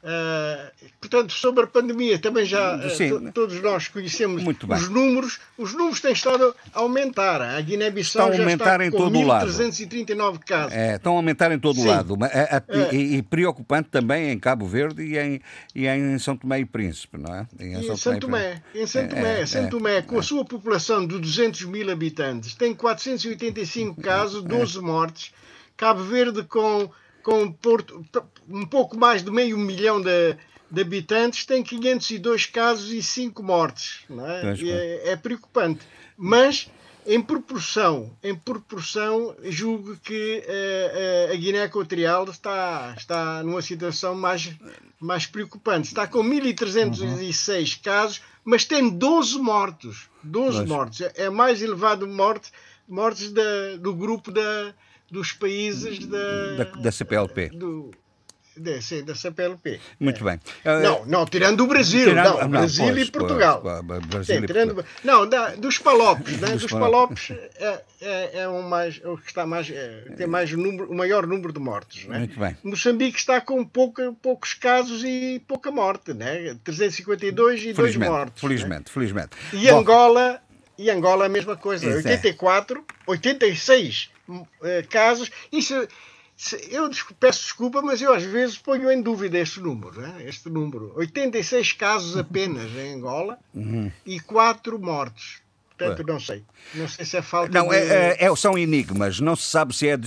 [SPEAKER 4] Uh, portanto, sobre a pandemia, também já uh, todos nós conhecemos os números. Os números têm estado a aumentar. A Guiné-Bissau já está em com todo 1.339 casos.
[SPEAKER 2] É, estão a aumentar em todo o lado. É. E, e, preocupante também em Cabo Verde e em, e em São Tomé e Príncipe, não é?
[SPEAKER 4] Em São, São Tomé, em São Tomé, é, São é, Tomé, com a sua população de 200 mil habitantes, tem 485 casos, 12 mortes. Cabo Verde com com Porto, um pouco mais de meio milhão de, de habitantes, tem 502 casos e 5 mortes. É? É, é, preocupante. Mas, em proporção, em proporção julgo que uh, uh, a Guiné Equatorial está, está numa situação mais, mais preocupante. Está com 1.306 uhum. casos, mas tem 12 mortos. 12 mas... mortos. É mais elevado morte, mortes da, do grupo da dos países da,
[SPEAKER 2] da, da CPLP.
[SPEAKER 4] Do, de, sim, da CPLP.
[SPEAKER 2] Muito é. bem.
[SPEAKER 4] Não, não, tirando o Brasil, tirando, não, não, Brasil pois, e Portugal. Pois, Brasil sim, tirando, Portugal. Não, da, dos Palopes, né? dos, dos Palopes é, é, é, um mais, é o que está mais, é, tem mais número, o maior número de mortes. Né?
[SPEAKER 2] Muito bem.
[SPEAKER 4] Moçambique está com pouca, poucos casos e pouca morte, né? 352 e 2 mortes.
[SPEAKER 2] Felizmente,
[SPEAKER 4] né?
[SPEAKER 2] felizmente.
[SPEAKER 4] E Bom, Angola, e Angola a mesma coisa, 84, 86 eh, casos. Isso, eu peço desculpa, mas eu às vezes ponho em dúvida este número. Né? Este número. 86 casos apenas em Angola uhum. e 4 mortes. Portanto, não sei. Não sei se é falta
[SPEAKER 2] não,
[SPEAKER 4] de...
[SPEAKER 2] É, é, são enigmas. Não se sabe se é,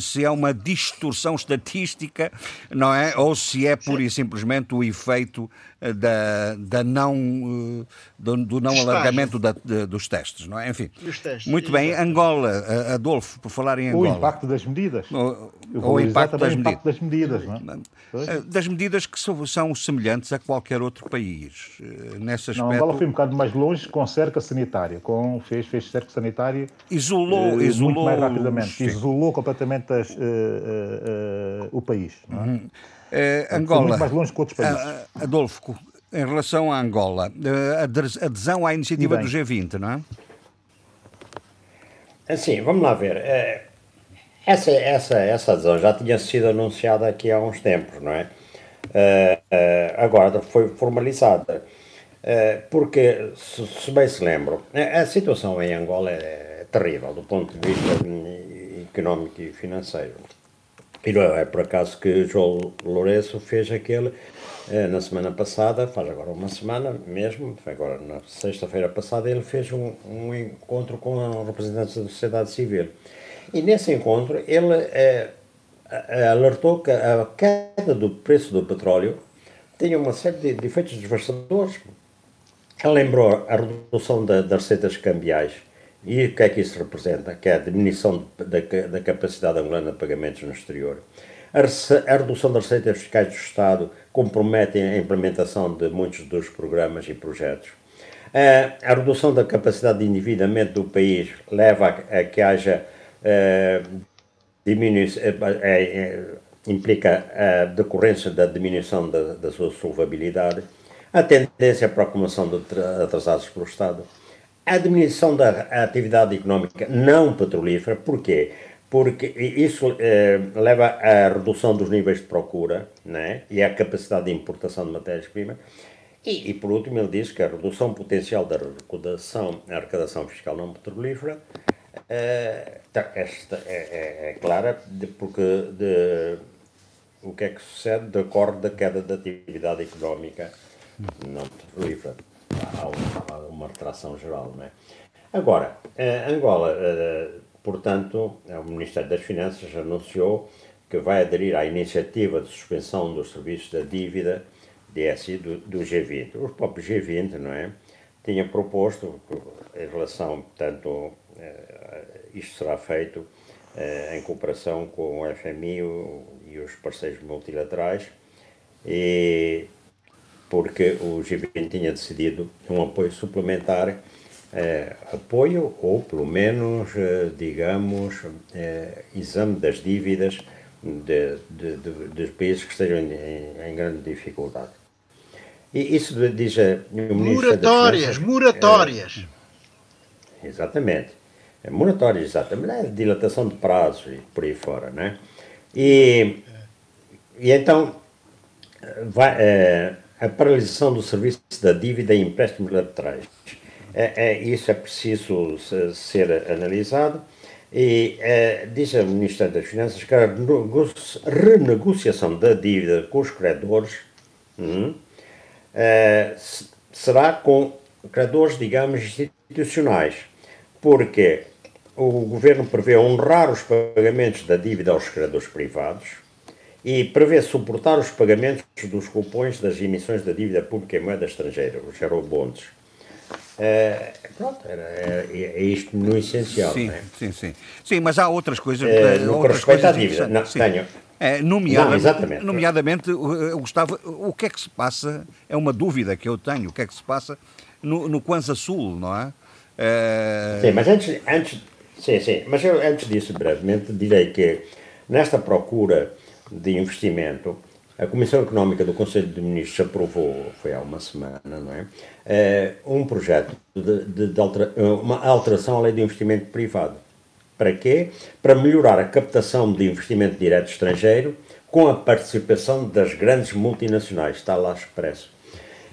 [SPEAKER 2] se é uma distorção estatística, não é? Ou se é pura e simplesmente o efeito eh, da, da não, eh, do, do não alargamento da, de, dos testes, não é? Enfim.
[SPEAKER 4] Testes,
[SPEAKER 2] muito bem. Exatamente. Angola, eh, Adolfo, por falar em Angola.
[SPEAKER 6] O impacto das medidas.
[SPEAKER 2] O, o impacto, das,
[SPEAKER 6] impacto das medidas. Não
[SPEAKER 2] é? Das medidas que são semelhantes a qualquer outro país. Nesse aspecto...
[SPEAKER 6] Não, Angola foi um bocado mais longe com cerca sanitária, com, fez, fez cerca sanitária
[SPEAKER 2] isolou, uh, isolou
[SPEAKER 6] muito mais rapidamente, sim. isolou completamente as, uh, uh, o país. Não é? Uhum.
[SPEAKER 2] Angola,
[SPEAKER 6] muito mais longe que outros países.
[SPEAKER 2] Adolfo, em relação à Angola, a adesão à iniciativa do G20, não é?
[SPEAKER 5] Assim, vamos lá ver. Essa, essa, essa adesão já tinha sido anunciada aqui há uns tempos, não é? agora foi formalizada. Porque, se bem se lembram, a situação em Angola é terrível do ponto de vista económico e financeiro. E não é por acaso que João Lourenço fez aquele eh, na semana passada, faz agora uma semana mesmo, foi agora na sexta-feira passada, ele fez um, um, encontro com representantes da sociedade civil. E nesse encontro ele é, alertou que a queda do preço do petróleo tinha uma série de, de efeitos devastadores. Ele lembrou a redução da, das receitas cambiais e o que é que isso representa? Que é a diminuição da, da capacidade angolana de pagamentos no exterior. A, a, redução das receitas fiscais do Estado compromete a implementação de muitos dos programas e projetos. A, a redução da capacidade de endividamento do país leva a, que haja uh, diminuição, uh, implica a decorrência da diminuição da, da sua solvabilidade, a tendência para a acumulação de atrasados pelo Estado a diminuição da atividade económica não petrolífera, porquê? Porque isso eh, leva à redução dos níveis de procura né? e à capacidade de importação de matérias-primas. E, e, por último, ele diz que a redução potencial da arrecadação, arrecadação fiscal não petrolífera eh, tá, esta é, é, é, clara de, porque de, o que é que sucede decorre da queda da atividade económica não petrolífera há uma retração geral. Não é? Agora, Angola, eh, portanto, o Ministério das Finanças anunciou que vai aderir à iniciativa de suspensão dos serviços da dívida DSI do, do G20. O próprio G20, não é? Tinha proposto, em relação, portanto, eh, isto será feito eh, em cooperação com o FMI e os parceiros multilaterais, e porque o G20 tinha decidido um apoio suplementar, eh, apoio ou pelo menos, eh, digamos, eh, exame das dívidas de, de, de, dos países que estejam em, em, grande dificuldade. E isso diz o Ministro
[SPEAKER 4] Moratórias, moratórias.
[SPEAKER 5] exatamente. É, moratórias, exatamente. É dilatação de prazos e por aí fora, né? E, e então, vai, a paralisação do serviço da dívida e empréstimos laterais. É, é, isso é preciso ser analisado. E é, diz a Ministra das Finanças que a renegociação da dívida com os credores hum, é, será com credores, digamos, institucionais, porque o governo prevê honrar os pagamentos da dívida aos credores privados, e prevê suportar os pagamentos dos cupons das emissões da dívida pública em moeda estrangeira, os eurobonds. É, pronto, era, é, é, isto no essencial.
[SPEAKER 2] Sim,
[SPEAKER 5] é?
[SPEAKER 2] sim, sim. Sim, mas há outras coisas.
[SPEAKER 5] É, no outras que respeita à dívida, não, tenho.
[SPEAKER 2] É, nomeadamente, não, nomeadamente, Gustavo, o que é que se passa? É uma dúvida que eu tenho. O que é que se passa no, no Kwanza Sul, não é?
[SPEAKER 5] é... Sim, mas antes, antes, sim, sim, mas eu, antes disso, brevemente, direi que nesta procura de investimento, a Comissão Económica do Conselho de Ministros aprovou, foi há uma semana, não é? é um projeto de, de, de altera, uma alteração à lei de investimento privado. Para quê? Para melhorar a captação de investimento direto estrangeiro com a participação das grandes multinacionais, está lá expresso.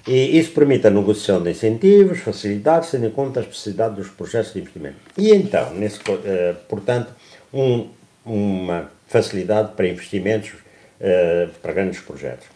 [SPEAKER 5] E isso permite a negociação de incentivos, facilidades, tendo em conta a especificidade dos processos de investimento. E então, nesse, uh, portanto, um, uma facilidade para investimentos uh, para grandes projetos.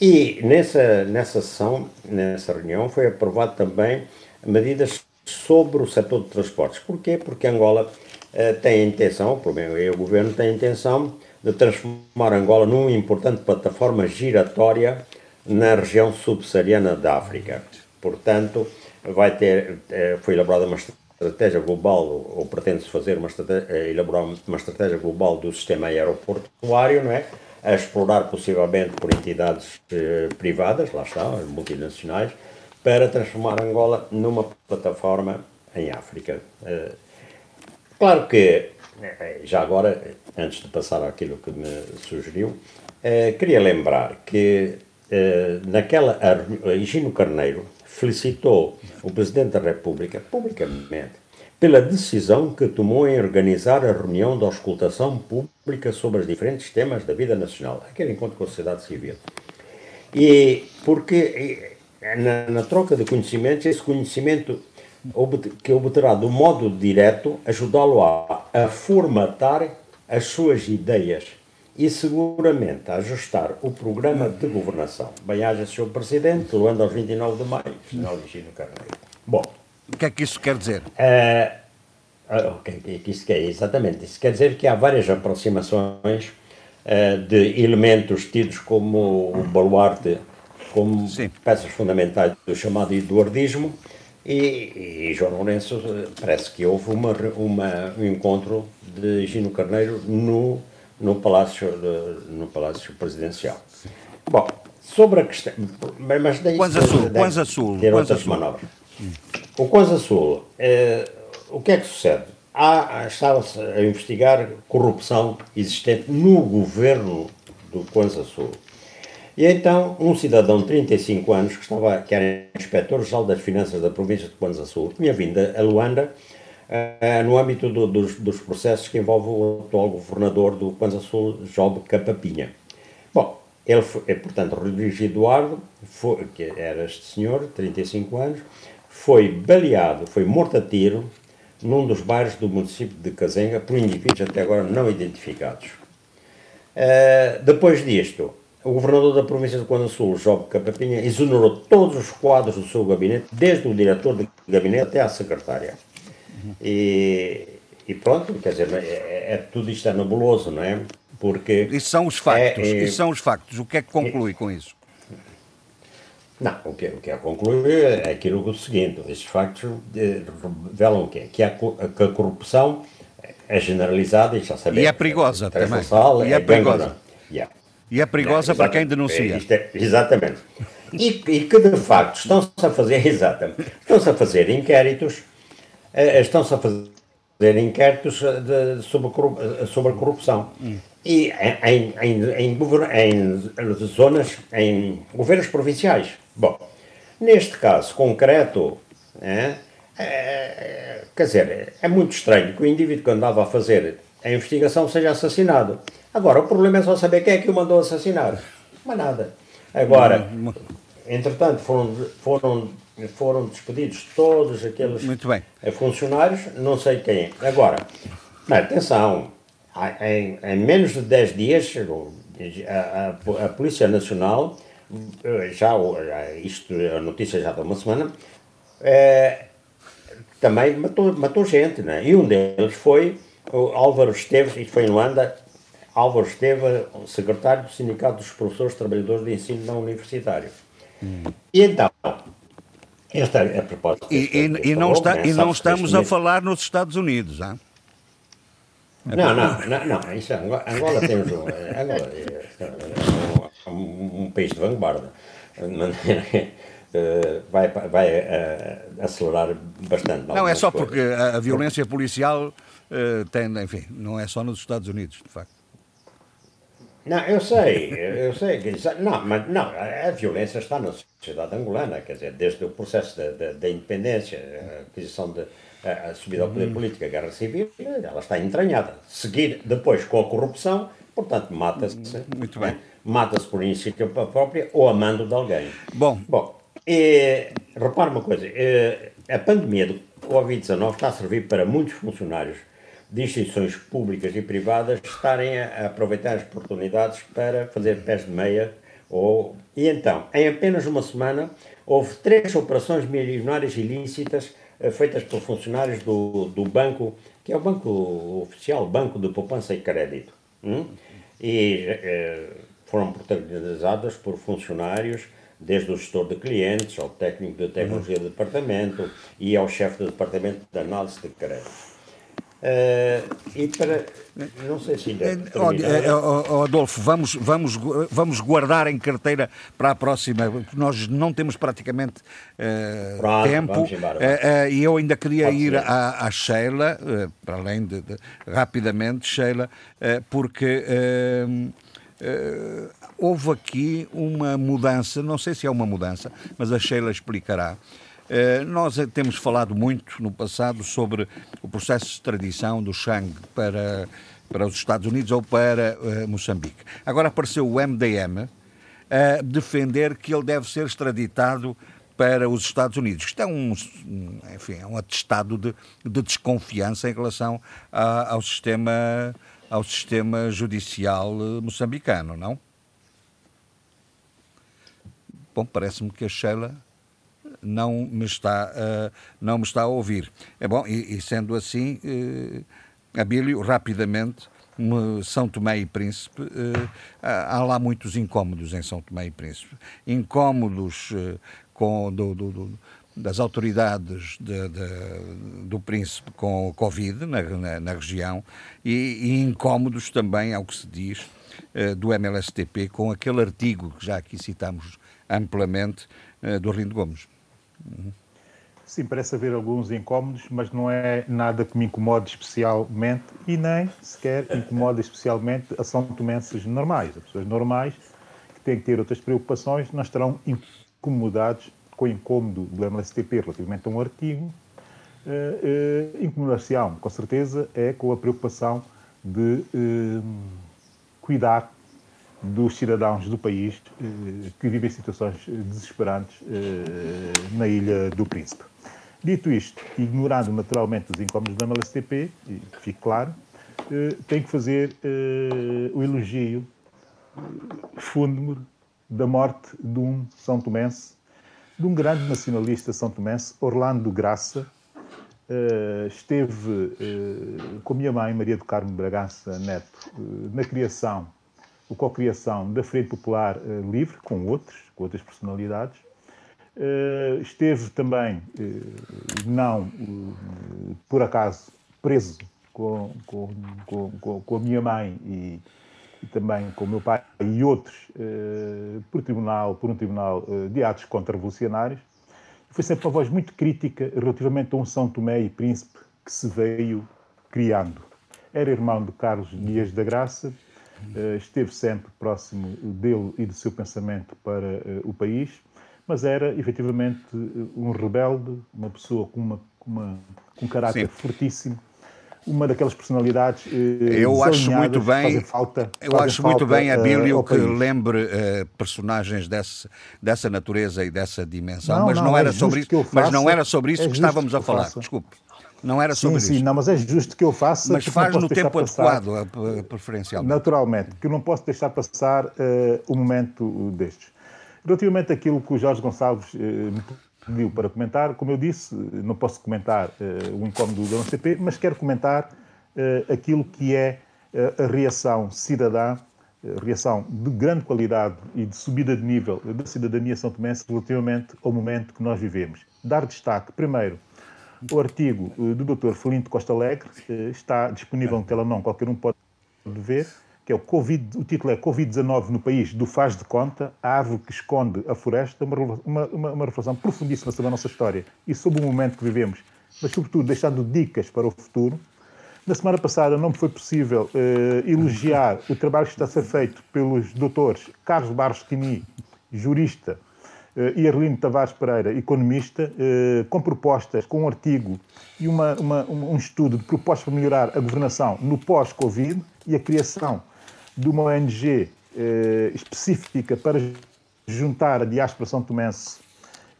[SPEAKER 5] E nessa, nessa sessão, nessa reunião, foi aprovado também medidas sobre o setor de transportes. Porquê? Porque Angola uh, tem a intenção, pelo menos o governo tem a intenção de transformar Angola numa importante plataforma giratória na região subsaariana da África. Portanto, vai ter, uh, foi elaborada uma estratégia global, ou pretende-se fazer uma estratégia, elaborar uma estratégia global do sistema aeroportuário, não é? A explorar possivelmente por entidades eh, privadas, lá está, multinacionais, para transformar Angola numa plataforma em África. Eh, claro que, eh, já agora, antes de passar àquilo que me sugeriu, queria lembrar que naquela Higino Carneiro felicitou o Presidente da República publicamente pela decisão que tomou em organizar a reunião de auscultação pública sobre os diferentes temas da vida nacional, aquele encontro com a sociedade civil. E porque na, na troca de conhecimentos, esse conhecimento que obterá do modo direto ajudá-lo a, a formatar as suas ideias e seguramente ajustar o programa de governação. Bem-haja, Sr. Presidente, Luanda aos 29 de maio, final de Carneiro.
[SPEAKER 2] Bom. O que é que isso quer dizer?
[SPEAKER 5] Uh, o que é que isso quer? Exatamente. Isso quer dizer que há várias aproximações uh, de elementos tidos como o baluarte como Sim. peças fundamentais do chamado eduardismo, e, e, João Lourenço parece que houve uma, uma, um encontro de Gino Carneiro no, no, Palácio, no Palácio Presidencial. Bom, sobre a questão. Mas daí
[SPEAKER 2] Kwanza Sul, Kwanza Sul.
[SPEAKER 5] Ter outras Sul. manobras. O Kwanza Sul, eh, o que é que sucede? Estava-se a investigar corrupção existente no governo do Kwanza Sul. E então, um cidadão de 35 anos, que, estava, que era inspetor-geral das finanças da província de Kwanza Sul, tinha vindo a Luanda uh, no âmbito do, dos, dos, processos que envolvem o atual governador do Kwanza Sul, Job Capapinha. Bom, ele foi, é, portanto, Rodrigues Eduardo, foi, que era este senhor, 35 anos, foi baleado, foi morto a tiro num dos bairros do município de Cazenga por indivíduos até agora não identificados. Uh, depois disto, o governador da província de Quando Sul, Job Capapinha, exonerou todos os quadros do seu gabinete, desde o diretor de gabinete até à secretária. E, e pronto, quer dizer, é, é, é, tudo isto é nebuloso, não é?
[SPEAKER 2] Porque. São os factos, é, isso são os factos. O que é que conclui com isso?
[SPEAKER 5] Não, o que, o que é concluir é aquilo que é o seguinte: esses factos eh, revelam o quê? Que a, que a corrupção é generalizada e já sabemos.
[SPEAKER 2] E é perigosa também.
[SPEAKER 5] E é, é perigosa. Yeah.
[SPEAKER 2] E é perigosa é, para quem denuncia.
[SPEAKER 5] É, exatamente. E, e, que de facto estão-se a fazer, exatamente, estão-se a fazer inquéritos, uh, estão-se a fazer inquéritos de, sobre, sobre a corrupção. Hum. E em, em, em, em, zonas, em governos provinciais. Bom, neste caso concreto, é, é, quer dizer, é muito estranho que o indivíduo que andava a fazer a investigação seja assassinado. Agora, o problema é só saber quem é que o mandou assassinar. Mas nada. Agora, entretanto, foram, foram, foram despedidos todos aqueles funcionários, não sei quem. Agora, mas atenção, em, em, menos de 10 dias, a, a, a Polícia Nacional, já, isto, a notícia já de uma semana, é, também matou, matou gente, né? e um deles foi o Álvaro Esteves, isto foi em Luanda, Álvaro Esteva, secretário do Sindicato dos Professores Trabalhadores de Ensino não Universitário. Hum. E então, esta é a proposta.
[SPEAKER 2] E, e, e, não, está, né? e não estamos a falar nos Estados Unidos,
[SPEAKER 5] ah? Não, não, não, não, isso, é Angola, Angola temos um, Angola é um, um, país de vanguarda. Vai, vai uh, acelerar bastante.
[SPEAKER 2] Não, é só coisas. porque a, a violência policial uh, tem, enfim, não é só nos Estados Unidos, de facto.
[SPEAKER 5] Não, eu sei, eu sei que não, mas não, a violência está na sociedade angolana, quer dizer, desde o processo da, independência, a aquisição de a, a subida ao poder uhum. político, a guerra civil, ela está entranhada. Seguir depois com a corrupção, portanto, mata-se.
[SPEAKER 2] Muito bem.
[SPEAKER 5] Mata-se por iniciativa própria ou a mando de alguém.
[SPEAKER 2] Bom.
[SPEAKER 5] Bom, e, repare uma coisa, a pandemia do Covid-19 está a servir para muitos funcionários de instituições públicas e privadas estarem a aproveitar as oportunidades para fazer pés de meia. Ou... E então, em apenas uma semana, houve três operações milionárias ilícitas feitas por funcionários do, do banco, que é o banco oficial, Banco de Poupança e Crédito. Hum? E foram protagonizadas por funcionários desde o gestor de clientes, ao técnico de tecnologia do departamento e ao chefe do departamento de análise de crédito. Uh, e para. Não sei se ainda.
[SPEAKER 2] Eh, Adolfo, vamos, vamos, vamos guardar em carteira para a próxima. Nós não temos praticamente uh, Pronto, tempo. E uh, eu ainda queria Pode ir à, à, Sheila, para além de, de, rapidamente, Sheila, porque Uh, houve aqui uma mudança, não sei se é uma mudança, mas a Sheila explicará. Uh, nós temos falado muito no passado sobre o processo de extradição do Shang para, para os Estados Unidos ou para uh, Moçambique. Agora apareceu o MDM a defender que ele deve ser extraditado para os Estados Unidos. Isto é um, enfim, é um atestado de, de desconfiança em relação a, ao sistema ao sistema judicial eh, moçambicano, não? Bom, parece-me que a Sheila não me está, uh, não me está a ouvir. É bom, e, e sendo assim, uh, Abílio, rapidamente, São Tomé e Príncipe, há lá muitos incómodos em São Tomé e Príncipe. Incómodos com, do, do, do, das autoridades de, de, do Príncipe com Covid na, na, na região e, e, incómodos também, ao que se diz, uh, do MLSTP com aquele artigo que já aqui citamos amplamente uh, do Arlindo Gomes.
[SPEAKER 6] Sim, parece haver alguns incómodos, mas não é nada que me incomode especialmente e nem sequer incomoda especialmente a São Tomenses normais. As pessoas normais que têm que ter outras preocupações não estarão incomodados com incômodo do MLSTP relativamente a um artigo, uh, uh, incomodação, com certeza, é com a preocupação de uh, cuidar dos cidadãos do país que vivem situações desesperantes na Ilha do Príncipe. Dito isto, ignorando naturalmente os incômodos da MLSTP, e que fique claro, tem que fazer o elogio fúnebre da morte de um São Tomense de um grande nacionalista são tomense, Orlando Graça, Uh, esteve uh, com a minha mãe, Maria do Carmo Bragança Neto, uh, na criação, ou co-criação da Frente Popular Livre, com outros, com outras personalidades. esteve também, não por acaso, preso com, com, com, com, a minha mãe e também com o meu pai e outros eh, por, tribunal, por um tribunal eh, de atos contra-revolucionários. Foi sempre uma voz muito crítica relativamente a um São Tomé e Príncipe que se veio criando. Era irmão de Carlos Dias da Graça, eh, esteve sempre próximo dele e do seu pensamento para o país, mas era efetivamente um rebelde, uma pessoa com, uma, com, uma, com um caráter Sim. fortíssimo uma daquelas personalidades eh,
[SPEAKER 2] eu acho muito bem falta, eu acho muito bem Abílio uh, que lembre uh, personagens desse, dessa natureza e dessa dimensão não, mas não, não é era sobre isso faça, mas não era sobre isso é que estávamos a falar faça. desculpe não era sobre
[SPEAKER 6] sim, isso. Sim, não, mas é justo que eu faça.
[SPEAKER 2] Mas faz no tempo adequado, passar, preferencialmente.
[SPEAKER 6] Naturalmente, que eu não posso deixar passar uh, um momento destes. Relativamente àquilo que o Jorge Gonçalves uh, me pediu para comentar. Como eu disse, não posso comentar uh, o incómodo do NCP, mas quero comentar uh, aquilo que é uh, a reação cidadã, reação de grande qualidade e de subida de nível da cidadania são tomense relativamente ao momento que nós vivemos. Dar destaque, primeiro, o artigo do Dr. Felinto Costa Alegre, está disponível no telemão, qualquer um pode ver, que é o COVID, o título é Covid-19 no país, do faz de conta, a árvore que esconde a floresta, uma, uma, uma reflexão profundíssima sobre a nossa história e sobre o momento que vivemos, mas sobretudo deixando dicas para o futuro. Na semana passada não me foi possível uh, elogiar o trabalho que está a ser feito pelos doutores Carlos Barros Tini, jurista, uh, e Arlindo Tavares Pereira, economista, uh, com propostas, com um artigo e uma, uma, um estudo de propostas para melhorar a governação no pós-Covid e a criação de uma ONG eh, específica para juntar a diáspora são tomense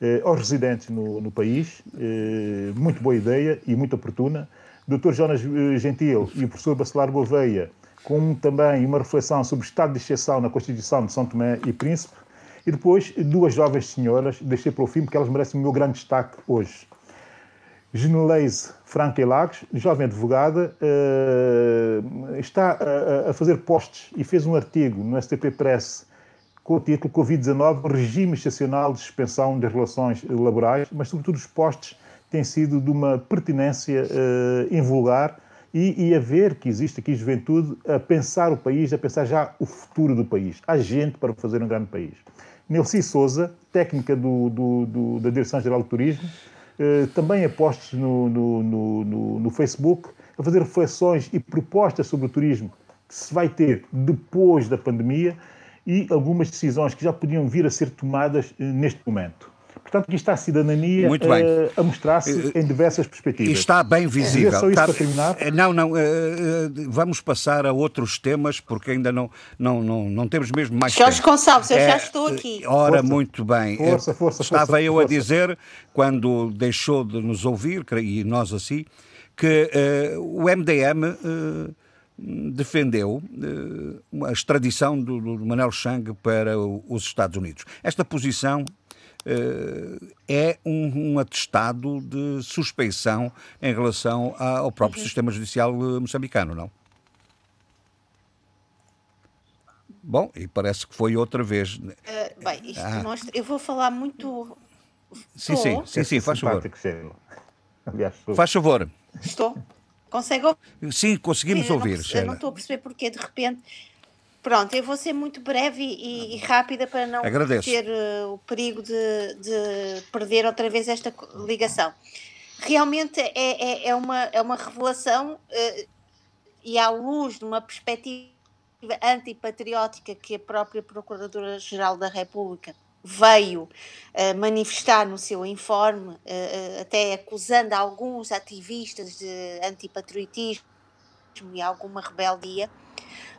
[SPEAKER 6] eh, aos residentes no, no país. Eh, muito boa ideia e muito oportuna. Dr. Jonas eh, Gentil e o professor Bacelar Gouveia, com também uma reflexão sobre o estado de exceção na Constituição de São Tomé e Príncipe. E depois, duas jovens senhoras, deixei para o fim, porque elas merecem o meu grande destaque hoje. Geneleise Franca Lagos, jovem advogada, uh, está a, fazer posts e fez um artigo no STP Press com o título Covid-19, regime excepcional de suspensão das relações laborais, mas sobretudo os posts têm sido de uma pertinência uh, invulgar e, e a ver que existe aqui juventude a pensar o país, a pensar já o futuro do país. Há gente para fazer um grande país. Nelci Souza, técnica do, do, do, da Direção-Geral do Turismo, eh, também a postos no, no, no, no, Facebook, a fazer reflexões e propostas sobre o turismo que se vai ter depois da pandemia e algumas decisões que já podiam vir a ser tomadas eh, neste momento. Portanto, aqui está a cidadania uh, a mostrar-se em diversas perspectivas.
[SPEAKER 2] Está bem visível. É só isso está... para terminar? Não, não, uh, vamos passar a outros temas, porque ainda não, não, não, não temos mesmo mais
[SPEAKER 3] Jorge tempo. Gonçalves, eu é, já estou aqui.
[SPEAKER 2] Ora, força. muito bem. Força, força, Estava força, eu força. a dizer, quando deixou de nos ouvir, e nós assim, que uh, o MDM defendeu uh, a extradição do, do Manel Chang para os Estados Unidos. Esta posição uh, é um, um, atestado de suspeição em relação ao próprio uhum. sistema judicial eh, moçambicano, não? Bom, e parece que foi outra vez. Uh,
[SPEAKER 3] bem, isto ah. mostra. Eu vou falar muito.
[SPEAKER 2] Sim, sim, sim, sim, faz favor. Faz favor.
[SPEAKER 3] Estou. Consegue ouvir?
[SPEAKER 2] Sim, conseguimos
[SPEAKER 3] eu
[SPEAKER 2] ouvir.
[SPEAKER 3] Não, eu não estou a perceber porque de repente. Pronto, eu vou ser muito breve e, e rápida para não
[SPEAKER 2] Agradeço.
[SPEAKER 3] ter uh, o perigo de, de, perder outra vez esta ligação. Realmente é, é, é uma, é uma revelação uh, e à luz de uma perspectiva antipatriótica que a própria Procuradora-Geral da República veio uh, manifestar no seu informe, até acusando alguns ativistas de antipatriotismo e alguma rebeldia,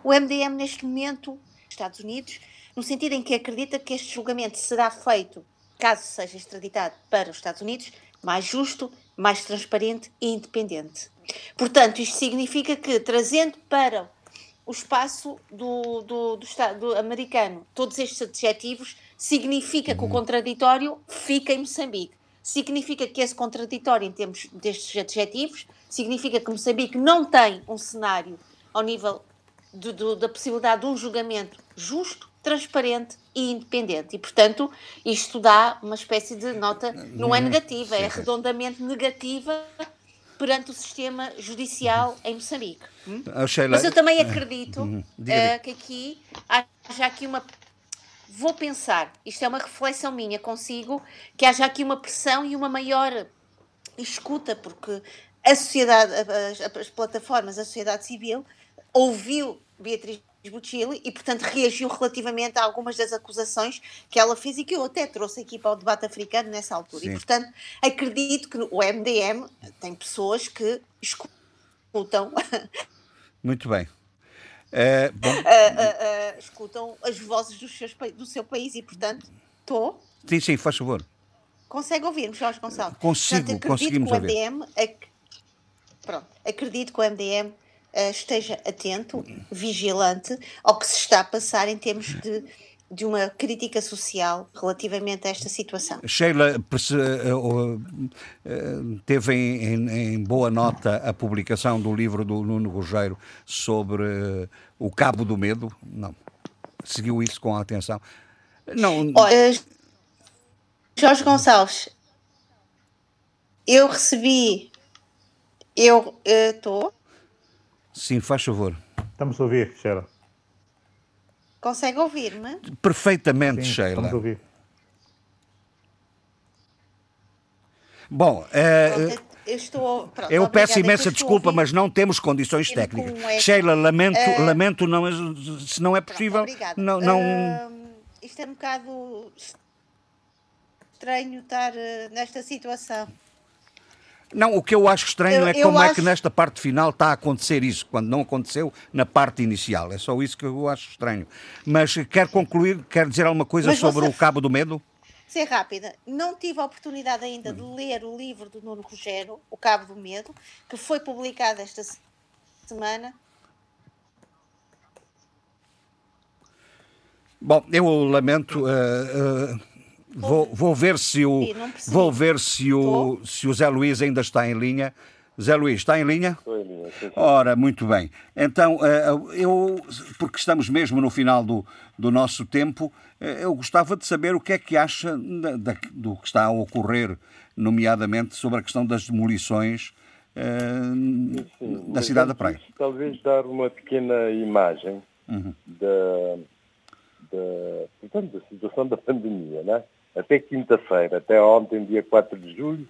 [SPEAKER 3] o MDM neste momento, Estados Unidos, no sentido em que acredita que este julgamento será feito, caso seja extraditado para os Estados Unidos, mais justo, mais transparente e independente. Portanto, isto significa que, trazendo para o espaço do, do, do Estado americano todos estes adjetivos, significa que o uhum. contraditório fica em Moçambique. Significa que esse contraditório, em termos destes adjetivos, significa que Moçambique não tem um cenário ao nível do, do, da possibilidade de um julgamento justo, transparente e independente. E, portanto, isto dá uma espécie de nota, não é uhum. negativa, é redondamente negativa perante o sistema judicial em Moçambique. Hum? Mas eu também acredito uh, que aqui haja aqui uma vou pensar, isto é uma reflexão minha consigo, que haja aqui uma pressão e uma maior escuta, porque a sociedade, as, as plataformas, a sociedade civil ouviu Beatriz Bucilli e, portanto, reagiu relativamente a algumas das acusações que ela fez e que eu até trouxe aqui para o debate africano nessa altura. Sim. E, portanto, acredito que o MDM tem pessoas que escutam.
[SPEAKER 2] Muito bem. É, bom... uh, uh,
[SPEAKER 3] escutam as vozes dos seus, do seu país e, portanto, estou.
[SPEAKER 2] Sim, sim, faz favor.
[SPEAKER 3] Consegue ouvir-me, Jorge Gonçalves?
[SPEAKER 2] Consigo, portanto, conseguimos que o
[SPEAKER 3] MDM, ac... Pronto, acredito que o MDM esteja atento, vigilante ao que se está a passar em termos de de uma crítica social relativamente a esta situação.
[SPEAKER 2] Sheila teve em, em, boa nota a publicação do livro do Nuno Rogério sobre o Cabo do Medo? Não. Seguiu isso com atenção? Não.
[SPEAKER 3] Jorge Gonçalves, eu recebi. Eu estou.
[SPEAKER 2] Sim, faz favor.
[SPEAKER 6] Estamos a ouvir, Sheila.
[SPEAKER 3] Consegue ouvir-me?
[SPEAKER 2] Perfeitamente, Sim, Sheila. Estamos a ouvir. Bom, uh, eu, estou, pronto, eu peço imensa desculpa, mas não temos condições técnicas. É Sheila, lamento, uh, lamento não, se não é possível. Pronto, não, não... Uh,
[SPEAKER 3] isto é um bocado estranho estar nesta situação.
[SPEAKER 2] Não, o que eu acho estranho eu, é como acho... é que nesta parte final está a acontecer isso, quando não aconteceu na parte inicial. É só isso que eu acho estranho. Mas quer concluir, quer dizer alguma coisa Mas sobre você... o Cabo do Medo?
[SPEAKER 3] Ser rápida. Não tive a oportunidade ainda de ler o livro do Nuno Rogério, O Cabo do Medo, que foi publicado esta semana.
[SPEAKER 2] Bom, eu lamento. Uh, uh vou, vou ver se o vou ver se o, se o Zé Luís ainda está em linha. Zé Luís, está em linha?
[SPEAKER 7] Estou em linha. Sim, sim.
[SPEAKER 2] Ora, muito bem. Então, eh, eu, porque estamos mesmo no final do, do nosso tempo, eh, eu gostava de saber o que é que acha do que está a ocorrer, nomeadamente sobre a questão das demolições uh, sim, da cidade da Praia.
[SPEAKER 7] Talvez dar uma pequena imagem uhum. da, da, portanto, da situação da pandemia. Né? Até quinta-feira, até ontem, dia 4 de julho,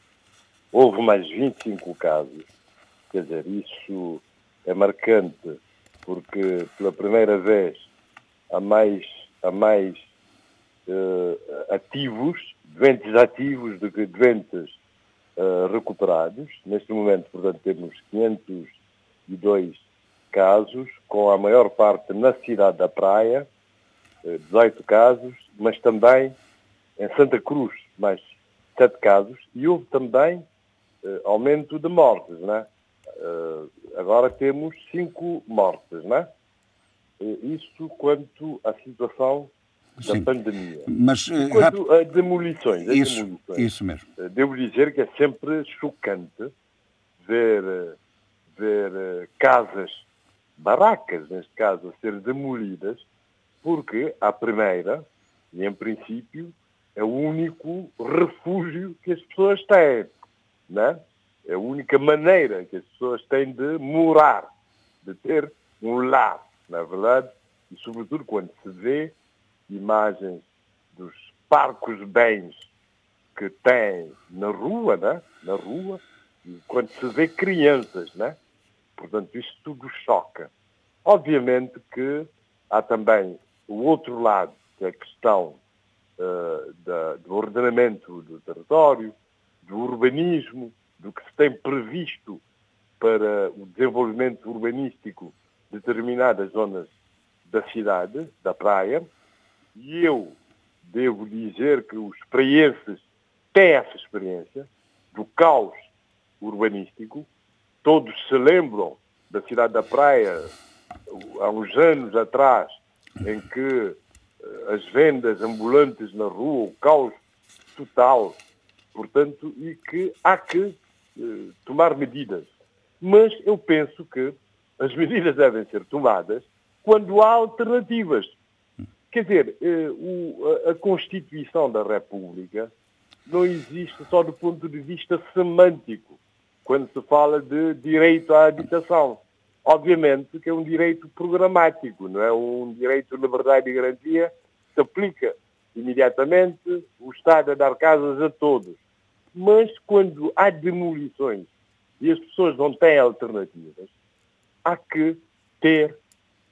[SPEAKER 7] houve mais 25 casos. Quer dizer, isso é marcante, porque pela primeira vez há mais, há mais uh, ativos, doentes ativos do que doentes uh, recuperados. Neste momento, portanto, temos 502 casos, com a maior parte na cidade da Praia, 18 uh, casos, mas também em Santa Cruz, mais 7 casos, e houve também uh, aumento de mortes, né? agora temos 5 mortes, né? Isso quanto à situação da pandemia.
[SPEAKER 2] Mas,
[SPEAKER 7] uh, quanto a demolições,
[SPEAKER 2] isso,
[SPEAKER 7] demolições,
[SPEAKER 2] isso mesmo.
[SPEAKER 7] Eh, devo dizer que é sempre chocante ver, eh, ver casas, barracas, neste caso, a ser demolidas, porque a primeira, e em princípio, é o único refúgio que as pessoas têm. Né? É a única maneira que as pessoas têm de morar, de ter um lar, na verdade, e sobretudo quando se vê imagens dos parcos bens que tem na rua, né? na rua, e quando se vê crianças, né? portanto, isto tudo choca. Obviamente que há também o outro lado, que é a questão uh, da, do ordenamento do território, do urbanismo, do que se tem previsto para o desenvolvimento urbanístico de determinadas zonas da cidade, da praia, e eu devo dizer que os praenses têm essa experiência do caos urbanístico. Todos se lembram da cidade da Praia, há uns anos atrás, em que eh, as vendas ambulantes na rua, o caos total, portanto, e que há que eh, tomar medidas. Mas eu penso que as medidas devem ser tomadas quando há alternativas. Quer dizer, eh, a Constituição da República não existe só do ponto de vista semântico, quando se fala de direito à habitação. Obviamente que é um direito programático, não é um direito de liberdade e garantia que se aplica imediatamente o Estado a dar casas a todos. Mas quando há demolições e as pessoas não têm alternativas, há que ter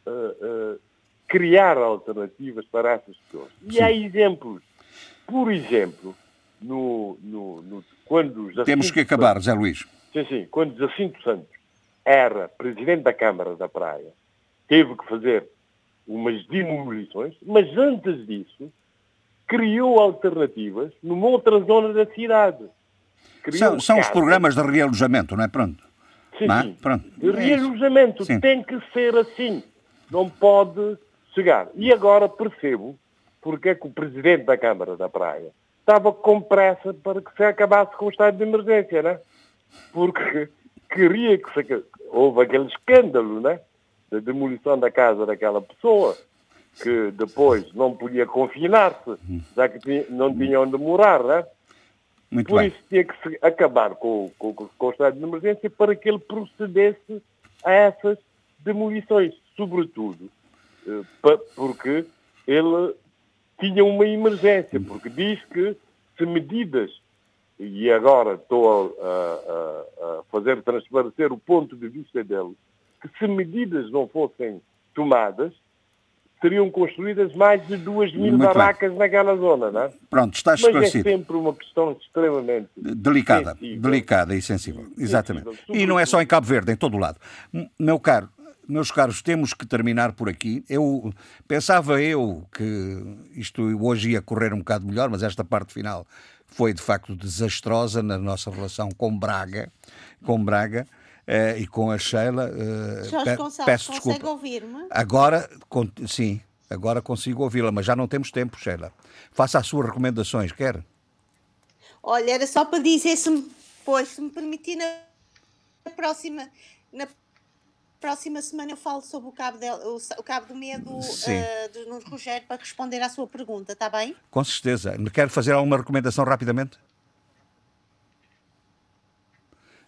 [SPEAKER 7] uh, uh, criar alternativas para essas pessoas. E Sim. há exemplos. Por exemplo, no, no, no quando
[SPEAKER 2] Jacinto Temos que acabar, Santos, Zé Luís.
[SPEAKER 7] Sim, sim. Quando Jacinto Santos era presidente da Câmara da Praia, teve que fazer umas demolições, mas antes disso criou alternativas numa outra zona da cidade.
[SPEAKER 2] são, são os programas de realojamento, não é? Pronto.
[SPEAKER 7] Sim, não é? sim. Pronto. De realojamento. Sim. Tem que ser assim. Não pode chegar. E agora percebo porque é que o Presidente da Câmara da Praia estava com pressa para que se acabasse com o estado de emergência, né? Porque queria que se... Houve aquele escândalo, né? Da demolição da casa daquela pessoa, que depois não podia confinar-se, já que não tinha onde morar, né? Muito Por bem. isso tinha que se acabar com, com, com o estado de emergência para que ele procedesse a essas demolições, sobretudo eh, porque ele tinha uma emergência, porque diz que se medidas, e agora estou a, a, a fazer transparecer o ponto de vista dele, que se medidas não fossem tomadas, seriam construídas mais de duas mil Muito barracas bem. naquela zona, não é?
[SPEAKER 2] Pronto, está esclarecido.
[SPEAKER 7] Mas é sempre uma questão extremamente
[SPEAKER 2] delicada,
[SPEAKER 7] sensível.
[SPEAKER 2] delicada e sensível, exatamente. Sensível. E não é só em Cabo Verde, em todo o lado. Meu caro, meus caros, temos que terminar por aqui. Eu pensava eu que isto hoje ia correr um bocado melhor, mas esta parte final foi de facto desastrosa na nossa relação com Braga, com Braga. Uh, e com a Sheila.
[SPEAKER 3] Uh, Jorge Gonçalves, peço desculpa. consegue ouvir-me?
[SPEAKER 2] Agora, sim, Agora consigo ouvi-la, mas já não temos tempo, Sheila. Faça as suas recomendações, quer?
[SPEAKER 3] Olha, era só para dizer se me, pois, se me permitir na próxima, na próxima semana eu falo sobre o Cabo, de, o, o cabo do Medo uh, do Nuno Rogério para responder à sua pergunta, está bem?
[SPEAKER 2] Com certeza. Quer fazer alguma recomendação rapidamente?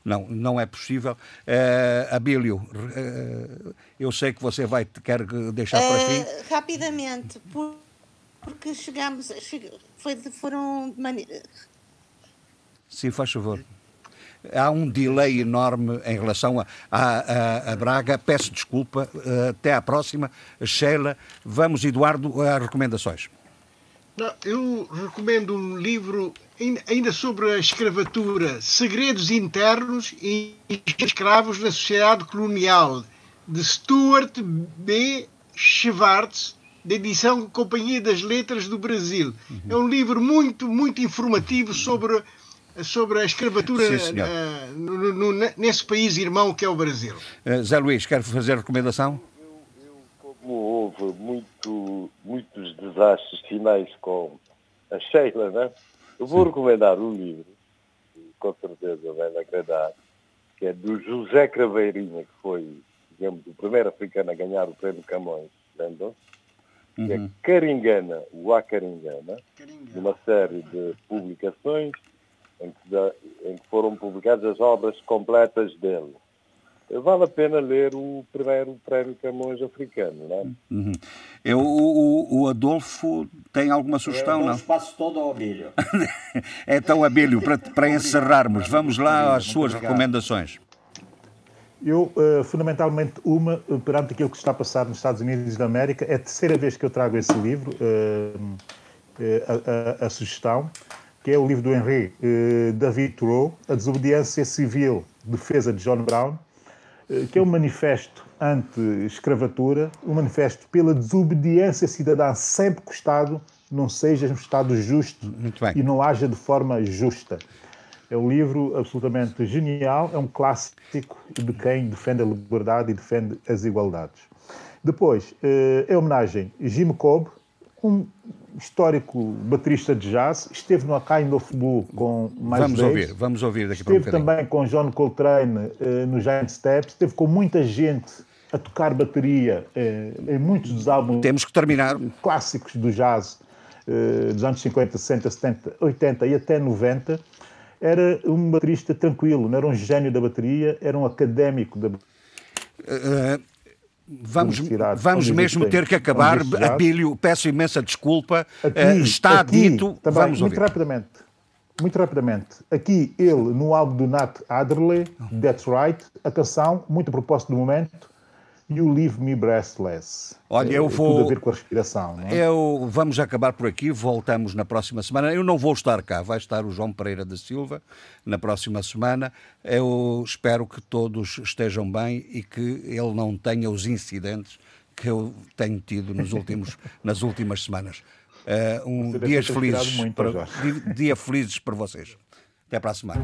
[SPEAKER 2] Não, não é possível. Uh, Abílio, uh, eu sei que você vai quer deixar para uh, fim.
[SPEAKER 3] Rapidamente, por, porque chegamos, foi, foram de maneira...
[SPEAKER 2] Sim, faz favor há um delay enorme em relação a, a, a Braga. Peço desculpa. Eh, até à próxima. Sheila, vamos, Eduardo, às recomendações.
[SPEAKER 4] Não, eu recomendo um livro ainda sobre a escravatura, Segredos Internos e Escravos na Sociedade Colonial, de Stuart B. Schwartz, da edição Companhia das Letras do Brasil. Uhum. É um livro muito, muito informativo sobre sobre a escravatura uh, no, no, nesse país irmão que é o Brasil.
[SPEAKER 2] Uh, Zé Luís, quer fazer recomendação?
[SPEAKER 7] Eu, eu, como houve muito, muitos desastres finais com a Sheila, né? eu vou Sim. recomendar um livro, que com certeza vai agradar, que é do José Craveirinha, que foi, digamos, o primeiro africano a ganhar o prémio Camões, lembram? Uhum. Que é uhum. Caringana, o Acaringana, uma série de publicações em que, em que foram publicadas as obras completas dele. Vale a pena ler o primeiro prémio Camões africano, não é?
[SPEAKER 2] Uhum. Eu, o, o, Adolfo tem alguma sugestão, Eu não?
[SPEAKER 5] espaço todo ao Abílio.
[SPEAKER 2] então, Abílio, para, para encerrarmos, vamos lá às suas recomendações.
[SPEAKER 6] Eu, uh, fundamentalmente, uma, perante aquilo que está a passar nos Estados Unidos da América, é a terceira vez que eu trago esse livro, uh, uh, a, a, a sugestão que é o livro do Henry eh, David Thoreau, A Desobediência Civil, Defesa de John Brown, eh, que é um manifesto anti-escravatura, um manifesto pela desobediência cidadã sempre que o Estado não seja um Estado justo e não haja de forma justa. É um livro absolutamente genial, é um clássico de quem defende a liberdade e defende as igualdades. Depois, eh, é homenagem a Jim Cobb, um histórico baterista de jazz, esteve no A Kind of Blue com mais
[SPEAKER 2] Vamos ouvir, vamos ouvir daqui
[SPEAKER 6] esteve
[SPEAKER 2] para
[SPEAKER 6] um também com John Coltrane uh, no Giant Steps, esteve com muita gente a tocar bateria uh, em muitos dos álbuns
[SPEAKER 2] Temos que terminar.
[SPEAKER 6] clássicos do jazz uh, dos anos 50, 60, 70, 80 e até 90. Era um baterista tranquilo, não era um gênio da bateria, era um académico da
[SPEAKER 2] bateria. Vamos, vamos mesmo ter que acabar. Abílio, peço imensa desculpa. Aqui, uh, está aqui, dito.
[SPEAKER 6] Também, vamos muito ouvir. rapidamente. Muito rapidamente. Aqui, ele, no álbum do Nat Adderley, That's Right, a canção, muito a propósito do momento, You Leave Me Breathless.
[SPEAKER 2] Olha, eu vou.
[SPEAKER 6] Tudo a ver com a respiração. Não
[SPEAKER 2] é? Eu vamos acabar por aqui, voltamos na próxima semana. Eu não vou estar cá, vai estar o João Pereira da Silva na próxima semana. Eu espero que todos estejam bem e que ele não tenha os incidentes que eu tenho tido nos últimos, nas últimas semanas. Uh, um dias felizes para, dia felizes para vocês. Até para a semana.